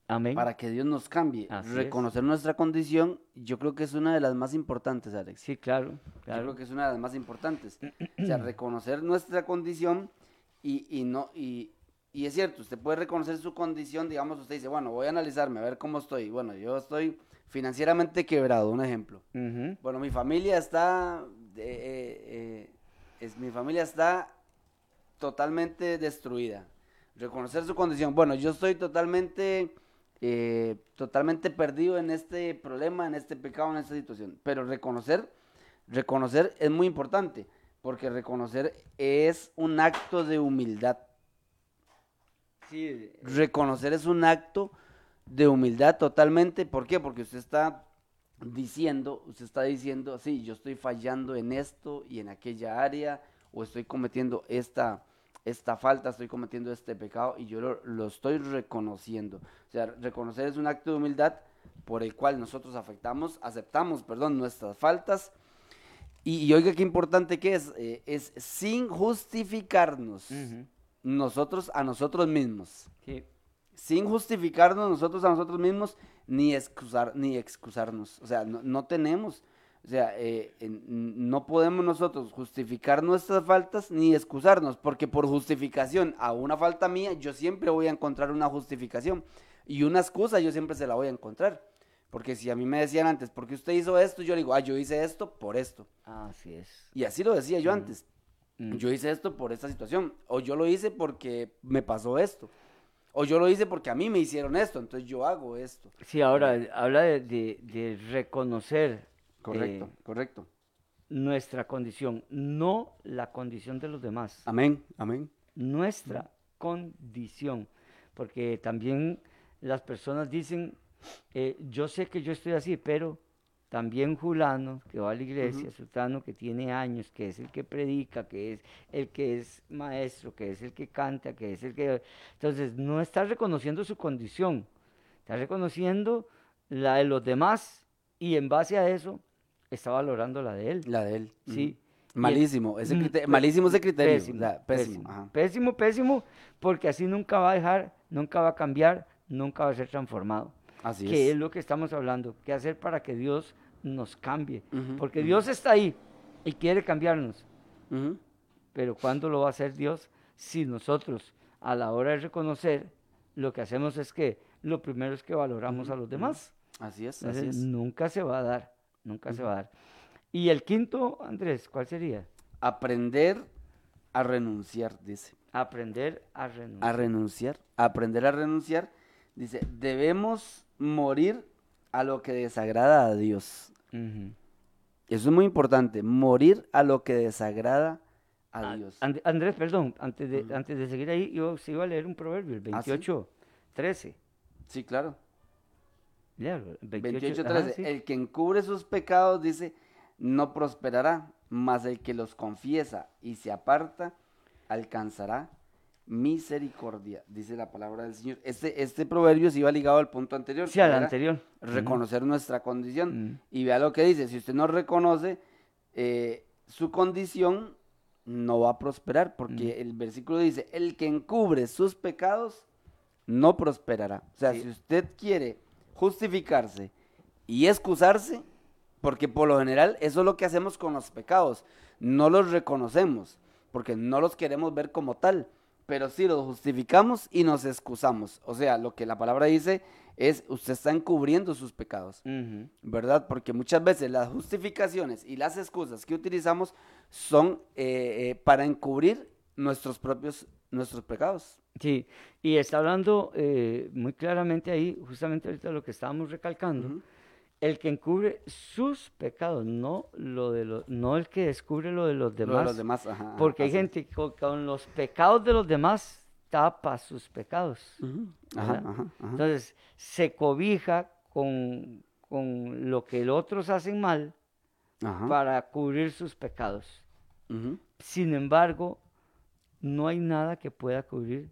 Amén. para que Dios nos cambie. Así es. Reconocer nuestra condición, yo creo que es una de las más importantes, Alex. Sí, claro, Yo claro. creo que es una de las más importantes. o sea, reconocer nuestra condición y, y no, y, y es cierto, usted puede reconocer su condición, digamos, usted dice, bueno, voy a analizarme, a ver cómo estoy. Bueno, yo estoy financieramente quebrado, un ejemplo. Bueno, mi familia está, eh, eh, eh, es, mi familia está totalmente destruida. Reconocer su condición. Bueno, yo estoy totalmente, eh, totalmente perdido en este problema, en este pecado, en esta situación. Pero reconocer, reconocer es muy importante, porque reconocer es un acto de humildad. Sí, Reconocer es un acto de humildad totalmente. ¿Por qué? Porque usted está diciendo, usted está diciendo, sí, yo estoy fallando en esto y en aquella área, o estoy cometiendo esta, esta falta, estoy cometiendo este pecado y yo lo, lo estoy reconociendo. O sea, reconocer es un acto de humildad por el cual nosotros afectamos, aceptamos, perdón, nuestras faltas. Y, y oiga qué importante que es, eh, es sin justificarnos. Nosotros a nosotros mismos. Sí. sin justificarnos nosotros a nosotros mismos ni excusar ni excusarnos. O sea no, no tenemos. O sea eh, no podemos nosotros justificar nuestras faltas ni excusarnos porque por justificación a una falta mía yo siempre voy a encontrar una justificación. Y una excusa yo siempre se la voy a encontrar. Porque si a mí me decían antes ¿por qué usted hizo esto? yo le digo ah yo hice esto por esto Así es. y así lo decía yo antes Mm. yo hice esto por esta situación, o yo lo hice porque me pasó esto, o yo lo hice porque a mí me hicieron esto, entonces yo hago esto. Sí, ahora habla de, de- de reconocer Correcto, eh, correcto. nuestra condición, no la condición de los demás, Amén, amén. nuestra condición, porque también las personas dicen, eh, yo sé que yo estoy así, pero también Julano, que va a la iglesia, Sultano, que tiene años, que es el que predica, que es el que es maestro, que es el que canta, que es el que... Entonces, no está reconociendo su condición, está reconociendo la de los demás y en base a eso está valorando la de él. La de él. Sí. Malísimo, ese criterio- malísimo ese criterio. Pésimo, o sea, pésimo. pésimo, pésimo, porque así nunca va a dejar, nunca va a cambiar, nunca va a ser transformado. Así que es es. lo que estamos hablando, qué hacer para que Dios nos cambie, porque. Dios está ahí y quiere cambiarnos, pero ¿cuándo lo va a hacer Dios? Si nosotros a la hora de reconocer, lo que hacemos es que lo primero es que valoramos a los demás. Así es, Entonces, así es. nunca se va a dar, nunca se va a dar. Y el quinto, Andrés, ¿cuál sería? Aprender a renunciar, dice. Aprender a renunciar. A renunciar. Aprender a renunciar. Dice, debemos morir a lo que desagrada a Dios. Eso es muy importante, morir a lo que desagrada a Ah, Dios. And- Andrés, perdón, antes de, antes de seguir ahí, yo se iba a leer un proverbio, el ¿Ah, sí? 28, 13. Sí, claro. El 28, ajá, 13. sí. El que encubre sus pecados, dice, no prosperará, mas el que los confiesa y se aparta, alcanzará misericordia, dice la palabra del Señor. Este, este proverbio sí va ligado al punto anterior. Sí, al anterior. Reconocer nuestra condición. Mm. Y vea lo que dice, si usted no reconoce eh, su condición, no va a prosperar, porque Mm. el versículo dice, el que encubre sus pecados, no prosperará. O sea, Sí. si usted quiere justificarse y excusarse, porque por lo general eso es lo que hacemos con los pecados, no los reconocemos, porque no los queremos ver como tal, pero sí los justificamos y nos excusamos. O sea, lo que la palabra dice es, usted está encubriendo sus pecados. ¿verdad? Porque muchas veces las justificaciones y las excusas que utilizamos son eh, eh, para encubrir nuestros propios nuestros pecados. Sí, y está hablando eh, muy claramente ahí, justamente ahorita lo que estábamos recalcando. El que encubre sus pecados, no lo de los, no el que descubre lo de los Lo de demás, los demás, ajá, porque hay así gente que con, con los pecados de los demás tapa sus pecados. Ajá, ¿verdad? ajá, ajá. Entonces, se cobija con, con lo que los otros hacen mal para cubrir sus pecados. Sin embargo, no hay nada que pueda cubrir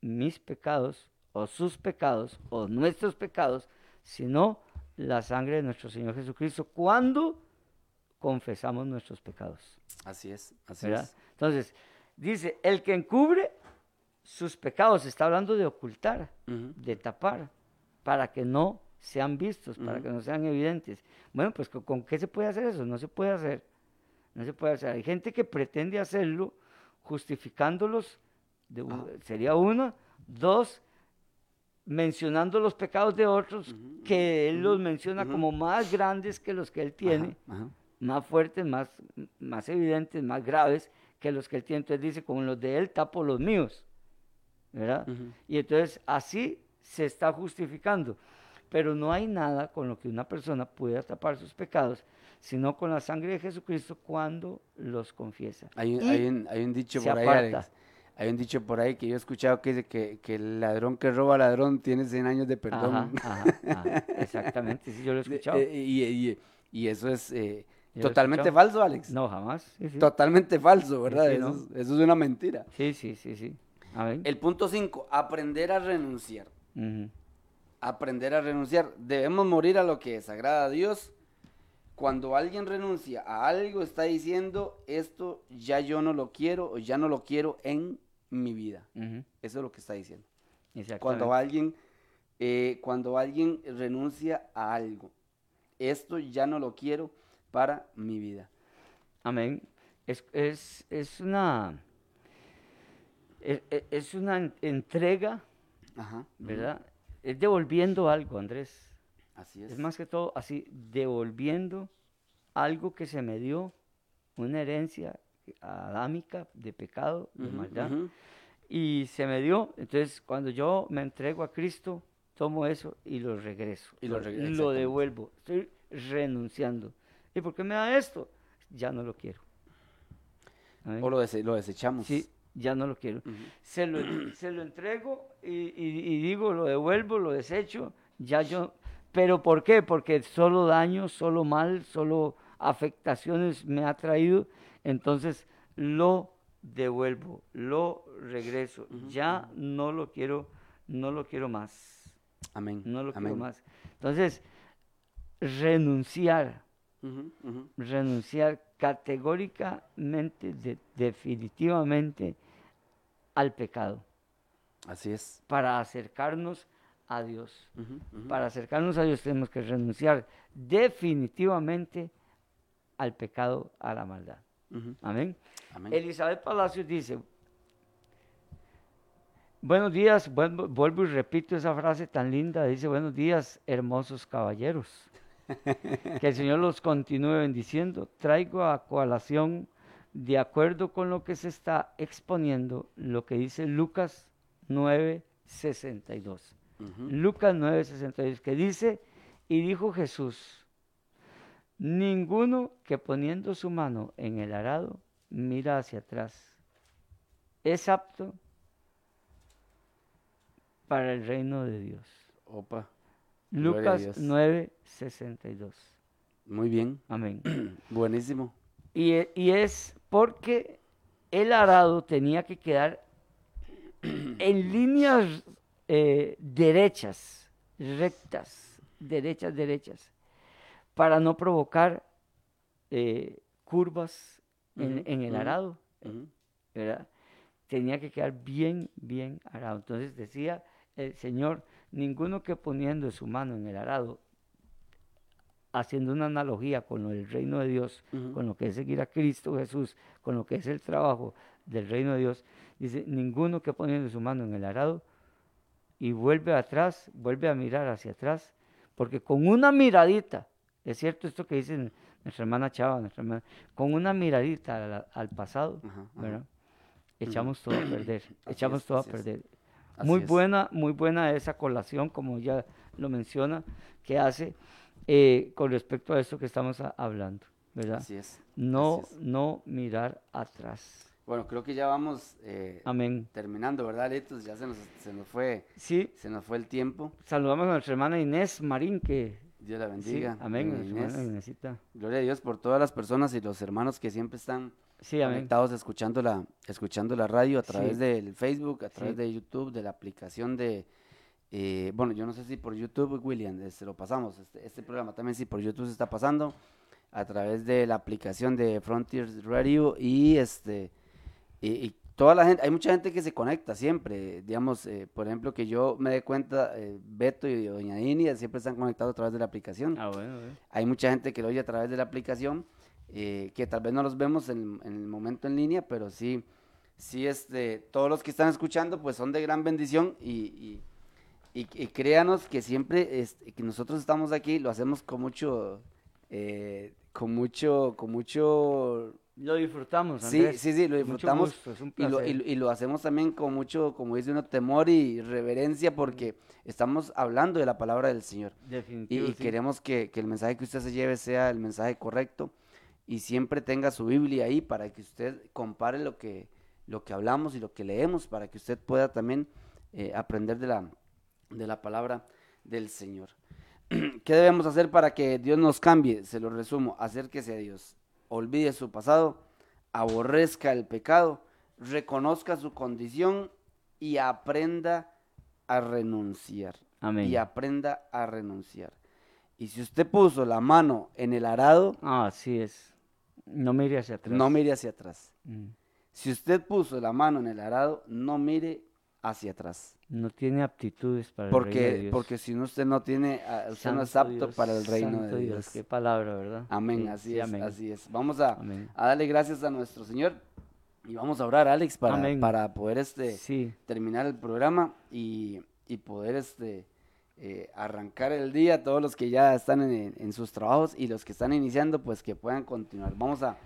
mis pecados o sus pecados o nuestros pecados, sino la sangre de nuestro Señor Jesucristo cuando confesamos nuestros pecados. Así es, así ¿verdad? es. Entonces, dice, el que encubre sus pecados, está hablando de ocultar, de tapar, para que no sean vistos, para que no sean evidentes. Bueno, pues ¿con, con qué se puede hacer eso? No se puede hacer. No se puede hacer. Hay gente que pretende hacerlo justificándolos, de Ajá. sería una. Dos, mencionando los pecados de otros, que él los menciona como más grandes que los que él tiene ajá, ajá. más fuertes, más, más evidentes, más graves que los que él tiene. Entonces dice, con los de él tapo los míos. ¿Verdad? Y entonces así se está justificando. Pero no hay nada con lo que una persona pueda tapar sus pecados, sino con la sangre de Jesucristo cuando los confiesa. Hay, un- hay un, hay un dicho por ahí. Alex. Hay un dicho por ahí que yo he escuchado que dice que, que el ladrón que roba ladrón tiene 100 años de perdón. Ajá, ajá, ajá, Exactamente, sí, yo lo he escuchado. eh, y, y- y eso es eh, totalmente falso, Alex. No, jamás. Sí, sí. Totalmente falso, ¿verdad? sí, eso, no. es, eso es una mentira. Sí, sí, sí, sí. A ver. El punto 5, aprender a renunciar. Aprender a renunciar. Debemos morir a lo que desagrada a Dios. Cuando alguien renuncia a algo, está diciendo, esto ya yo no lo quiero o ya no lo quiero en mi vida. Eso es lo que está diciendo. Cuando alguien, eh, cuando alguien renuncia a algo, esto ya no lo quiero para mi vida. Amén. Es, es, es una es, es- es una en- entrega, Ajá. ¿verdad? Es devolviendo algo, Andrés. Así es. Es más que todo así, devolviendo algo que se me dio, una herencia adámica de pecado, de maldad, y se me dio. Entonces, cuando yo me entrego a Cristo, tomo eso y lo regreso. Y lo devuelvo. Estoy renunciando. ¿Y por qué me da esto? Ya no lo quiero. O lo, dese- lo desechamos. Sí, ya no lo quiero. Se lo, se lo entrego y, y- y digo, lo devuelvo, lo desecho, ya yo... ¿Pero por qué? Porque solo daño, solo mal, solo afectaciones me ha traído, entonces lo devuelvo, lo regreso. Ya no lo quiero, no lo quiero más, Amén. no lo quiero más. Entonces, renunciar, renunciar, categóricamente, definitivamente al pecado. Así es. Para acercarnos a Dios. Para acercarnos a Dios tenemos que renunciar definitivamente al pecado, a la maldad. Amén. Elizabeth Palacios dice, buenos días, vuelvo, y repito esa frase tan linda, dice, buenos días, hermosos caballeros. que el Señor los continúe bendiciendo. Traigo a colación, de acuerdo con lo que se está exponiendo, lo que dice Lucas 9, 62. Lucas 9, 62, que dice, y dijo Jesús, ninguno que poniendo su mano en el arado mira hacia atrás es apto para el reino de Dios. Opa. Lucas 9, 62. Muy bien. Amén. Buenísimo. Y, y, es porque el arado tenía que quedar en líneas eh, derechas, rectas, derechas, derechas, para no provocar eh, curvas en, el arado, ¿verdad? Tenía que quedar bien, bien arado. Entonces decía el Señor, ninguno que poniendo su mano en el arado, haciendo una analogía con el reino de Dios, con lo que es seguir a Cristo Jesús, con lo que es el trabajo del reino de Dios, dice, ninguno que poniendo su mano en el arado y vuelve atrás, vuelve a mirar hacia atrás, porque con una miradita, es cierto esto que dice nuestra hermana Chava, nuestra con una miradita al, pasado, echamos todo a perder, echamos todo a perder. Muy buena, muy buena esa colación, como ya lo menciona, que hace eh, con respecto a esto que estamos hablando, ¿verdad? Así es. No, no mirar atrás. Bueno, creo que ya vamos eh, Amén. terminando, ¿verdad, Litos? Ya se nos, se nos fue. Sí. Se nos fue el tiempo. Saludamos a nuestra hermana Inés Marín, que Dios la bendiga. amén. Inés. Gloria a Dios por todas las personas y los hermanos que siempre están conectados escuchando la, escuchando la radio a través del Facebook, a través de YouTube, de la aplicación de, eh, bueno, yo no sé si por YouTube, William, se este, lo pasamos, este, este, programa también sí por YouTube se está pasando, a través de la aplicación de Frontiers Radio y este, y, toda la gente, hay mucha gente que se conecta siempre, digamos, eh, por ejemplo, que yo me dé cuenta, eh, Beto y Doña Inia siempre están conectados a través de la aplicación. Ah, bueno, Hay mucha gente que lo oye a través de la aplicación eh, que tal vez no los vemos en, el momento en línea, pero sí, sí este, todos los que están escuchando pues son de gran bendición y, y, créanos que siempre que nosotros estamos aquí lo hacemos con mucho, eh, con mucho, con mucho... Lo disfrutamos, Andrés. Sí, sí, sí, lo disfrutamos. y, lo, y, lo, hacemos también con mucho, como dice uno, temor y reverencia porque estamos hablando de la palabra del Señor. y, queremos que, que, el mensaje que usted se lleve sea el mensaje correcto y siempre tenga su Biblia ahí para que usted compare lo que, lo que hablamos y lo que leemos, para que usted pueda también eh, aprender de la, de la palabra del Señor. ¿Qué debemos hacer para que Dios nos cambie? Se lo resumo, acérquese a Dios, olvide su pasado, aborrezca el pecado, reconozca su condición y aprenda a renunciar. Amén. Y aprenda a renunciar. Y si usted puso la mano en el arado, ah, así es. No mire hacia atrás. No mire hacia atrás. Mm. Si usted puso la mano en el arado, no mire hacia atrás. No tiene aptitudes para porque, el reino de Dios. Porque si usted no tiene, ah, usted no es apto para el reino de Dios. Qué palabra, ¿verdad? Amén, así es, así es. Vamos a, darle gracias a nuestro Señor y vamos a orar, Alex, para, para poder este terminar el programa y, y poder este eh, arrancar el día, todos los que ya están en, sus trabajos y los que están iniciando, pues que puedan continuar. Vamos a,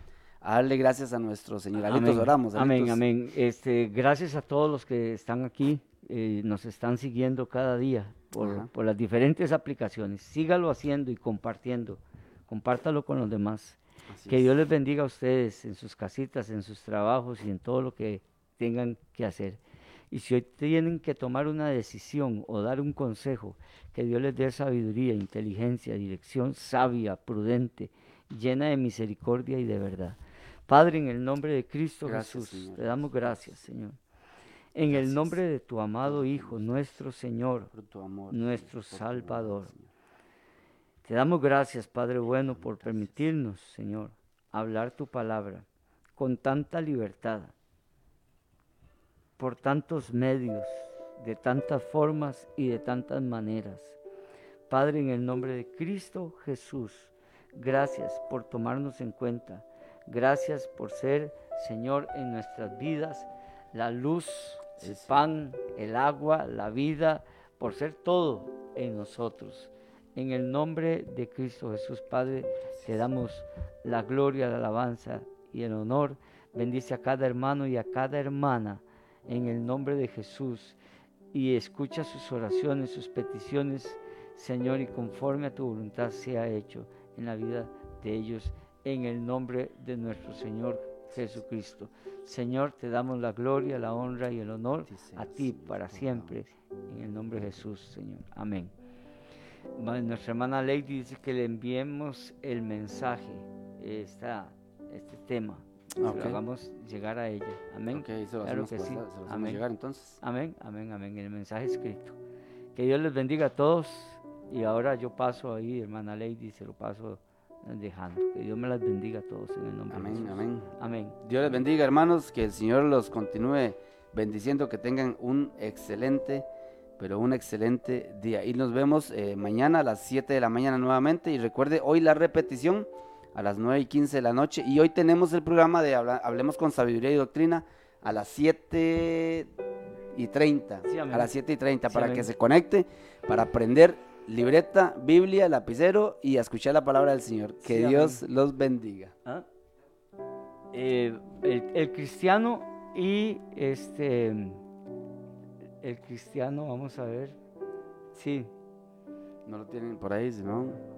darle gracias a nuestro Señor. Amén. oramos. Amén, amén. Este, gracias a todos los que están aquí, eh, nos están siguiendo cada día por, por, las diferentes aplicaciones. Sígalo haciendo y compartiendo. Compártalo con los demás. que Dios les bendiga a ustedes en sus casitas, en sus trabajos y en todo lo que tengan que hacer. Y si hoy tienen que tomar una decisión o dar un consejo, que Dios les dé sabiduría, inteligencia, dirección sabia, prudente, llena de misericordia y de verdad. Padre, en el nombre de Cristo Jesús, te damos gracias, Señor. En el nombre de tu amado Hijo, nuestro Señor, nuestro Salvador. Te damos gracias, Padre bueno, por permitirnos, Señor, hablar tu palabra con tanta libertad, por tantos medios, de tantas formas y de tantas maneras. Padre, en el nombre de Cristo Jesús, gracias por tomarnos en cuenta. Gracias por ser, Señor, en nuestras vidas. La luz, el pan, el agua, la vida, por ser todo en nosotros. En el nombre de Cristo Jesús, Padre, te damos la gloria, la alabanza y el honor. Bendice a cada hermano y a cada hermana en el nombre de Jesús. Y escucha sus oraciones, sus peticiones, Señor, y conforme a tu voluntad sea hecho en la vida de ellos, en el nombre de nuestro Señor Jesucristo. Señor, te damos la gloria, la honra y el honor a ti para siempre, en el nombre de Jesús, Señor. Amén. Nuestra hermana Lady dice que le enviemos el mensaje, esta, este tema. lo hagamos llegar a ella. Amén. claro que sí. amén. Llegar, entonces. Amén, amén, amén. El mensaje escrito. Que Dios les bendiga a todos. Y ahora yo paso ahí, hermana Lady, se lo paso dejando. Que Dios me las bendiga a todos en el nombre amén, de Jesús. Amén, amén. Dios les bendiga, hermanos. Que el Señor los continúe bendiciendo. Que tengan un excelente pero un excelente día. Y nos vemos eh, mañana a las 7 de la mañana nuevamente. Y recuerde, hoy la repetición a las 9 y 15 de la noche. Y hoy tenemos el programa de Hablemos con Sabiduría y Doctrina a las 7 y 30. a las 7 y 30 para que se conecte, para aprender libreta, Biblia, lapicero y a escuchar la palabra del Señor. Que Dios los bendiga. ¿Ah? Eh, el cristiano y este el cristiano, vamos a ver. Sí. No lo tienen por ahí, ¿no?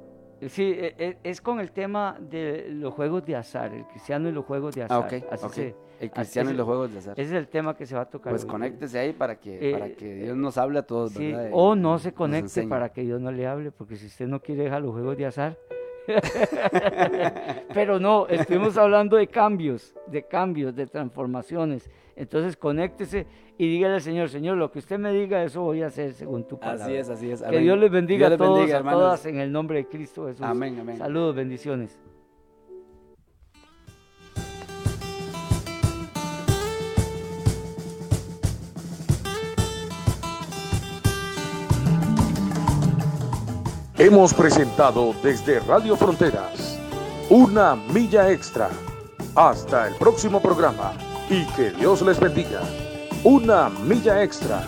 Sí, e, e, es, con el tema de los juegos de azar, el cristiano y los juegos de azar. Ah, ok, el cristiano y los juegos de azar. Ese es el tema que se va a tocar. Pues conéctese ahí para que, para que eh, Dios nos hable a todos, sí, O no se conecte para que Dios no le hable, porque si usted no quiere dejar los juegos de azar. Pero no, estuvimos hablando de cambios, de cambios, de transformaciones. Entonces conéctese y dígale al Señor, Señor, lo que usted me diga, eso voy a hacer según tu palabra. Así es, así es. Que Dios les bendiga a todos, a todas en el nombre de Cristo Jesús. Amén, amén. Saludos, bendiciones. Hemos presentado desde Radio Fronteras una milla extra. Hasta el próximo programa y que Dios les bendiga. Una milla extra.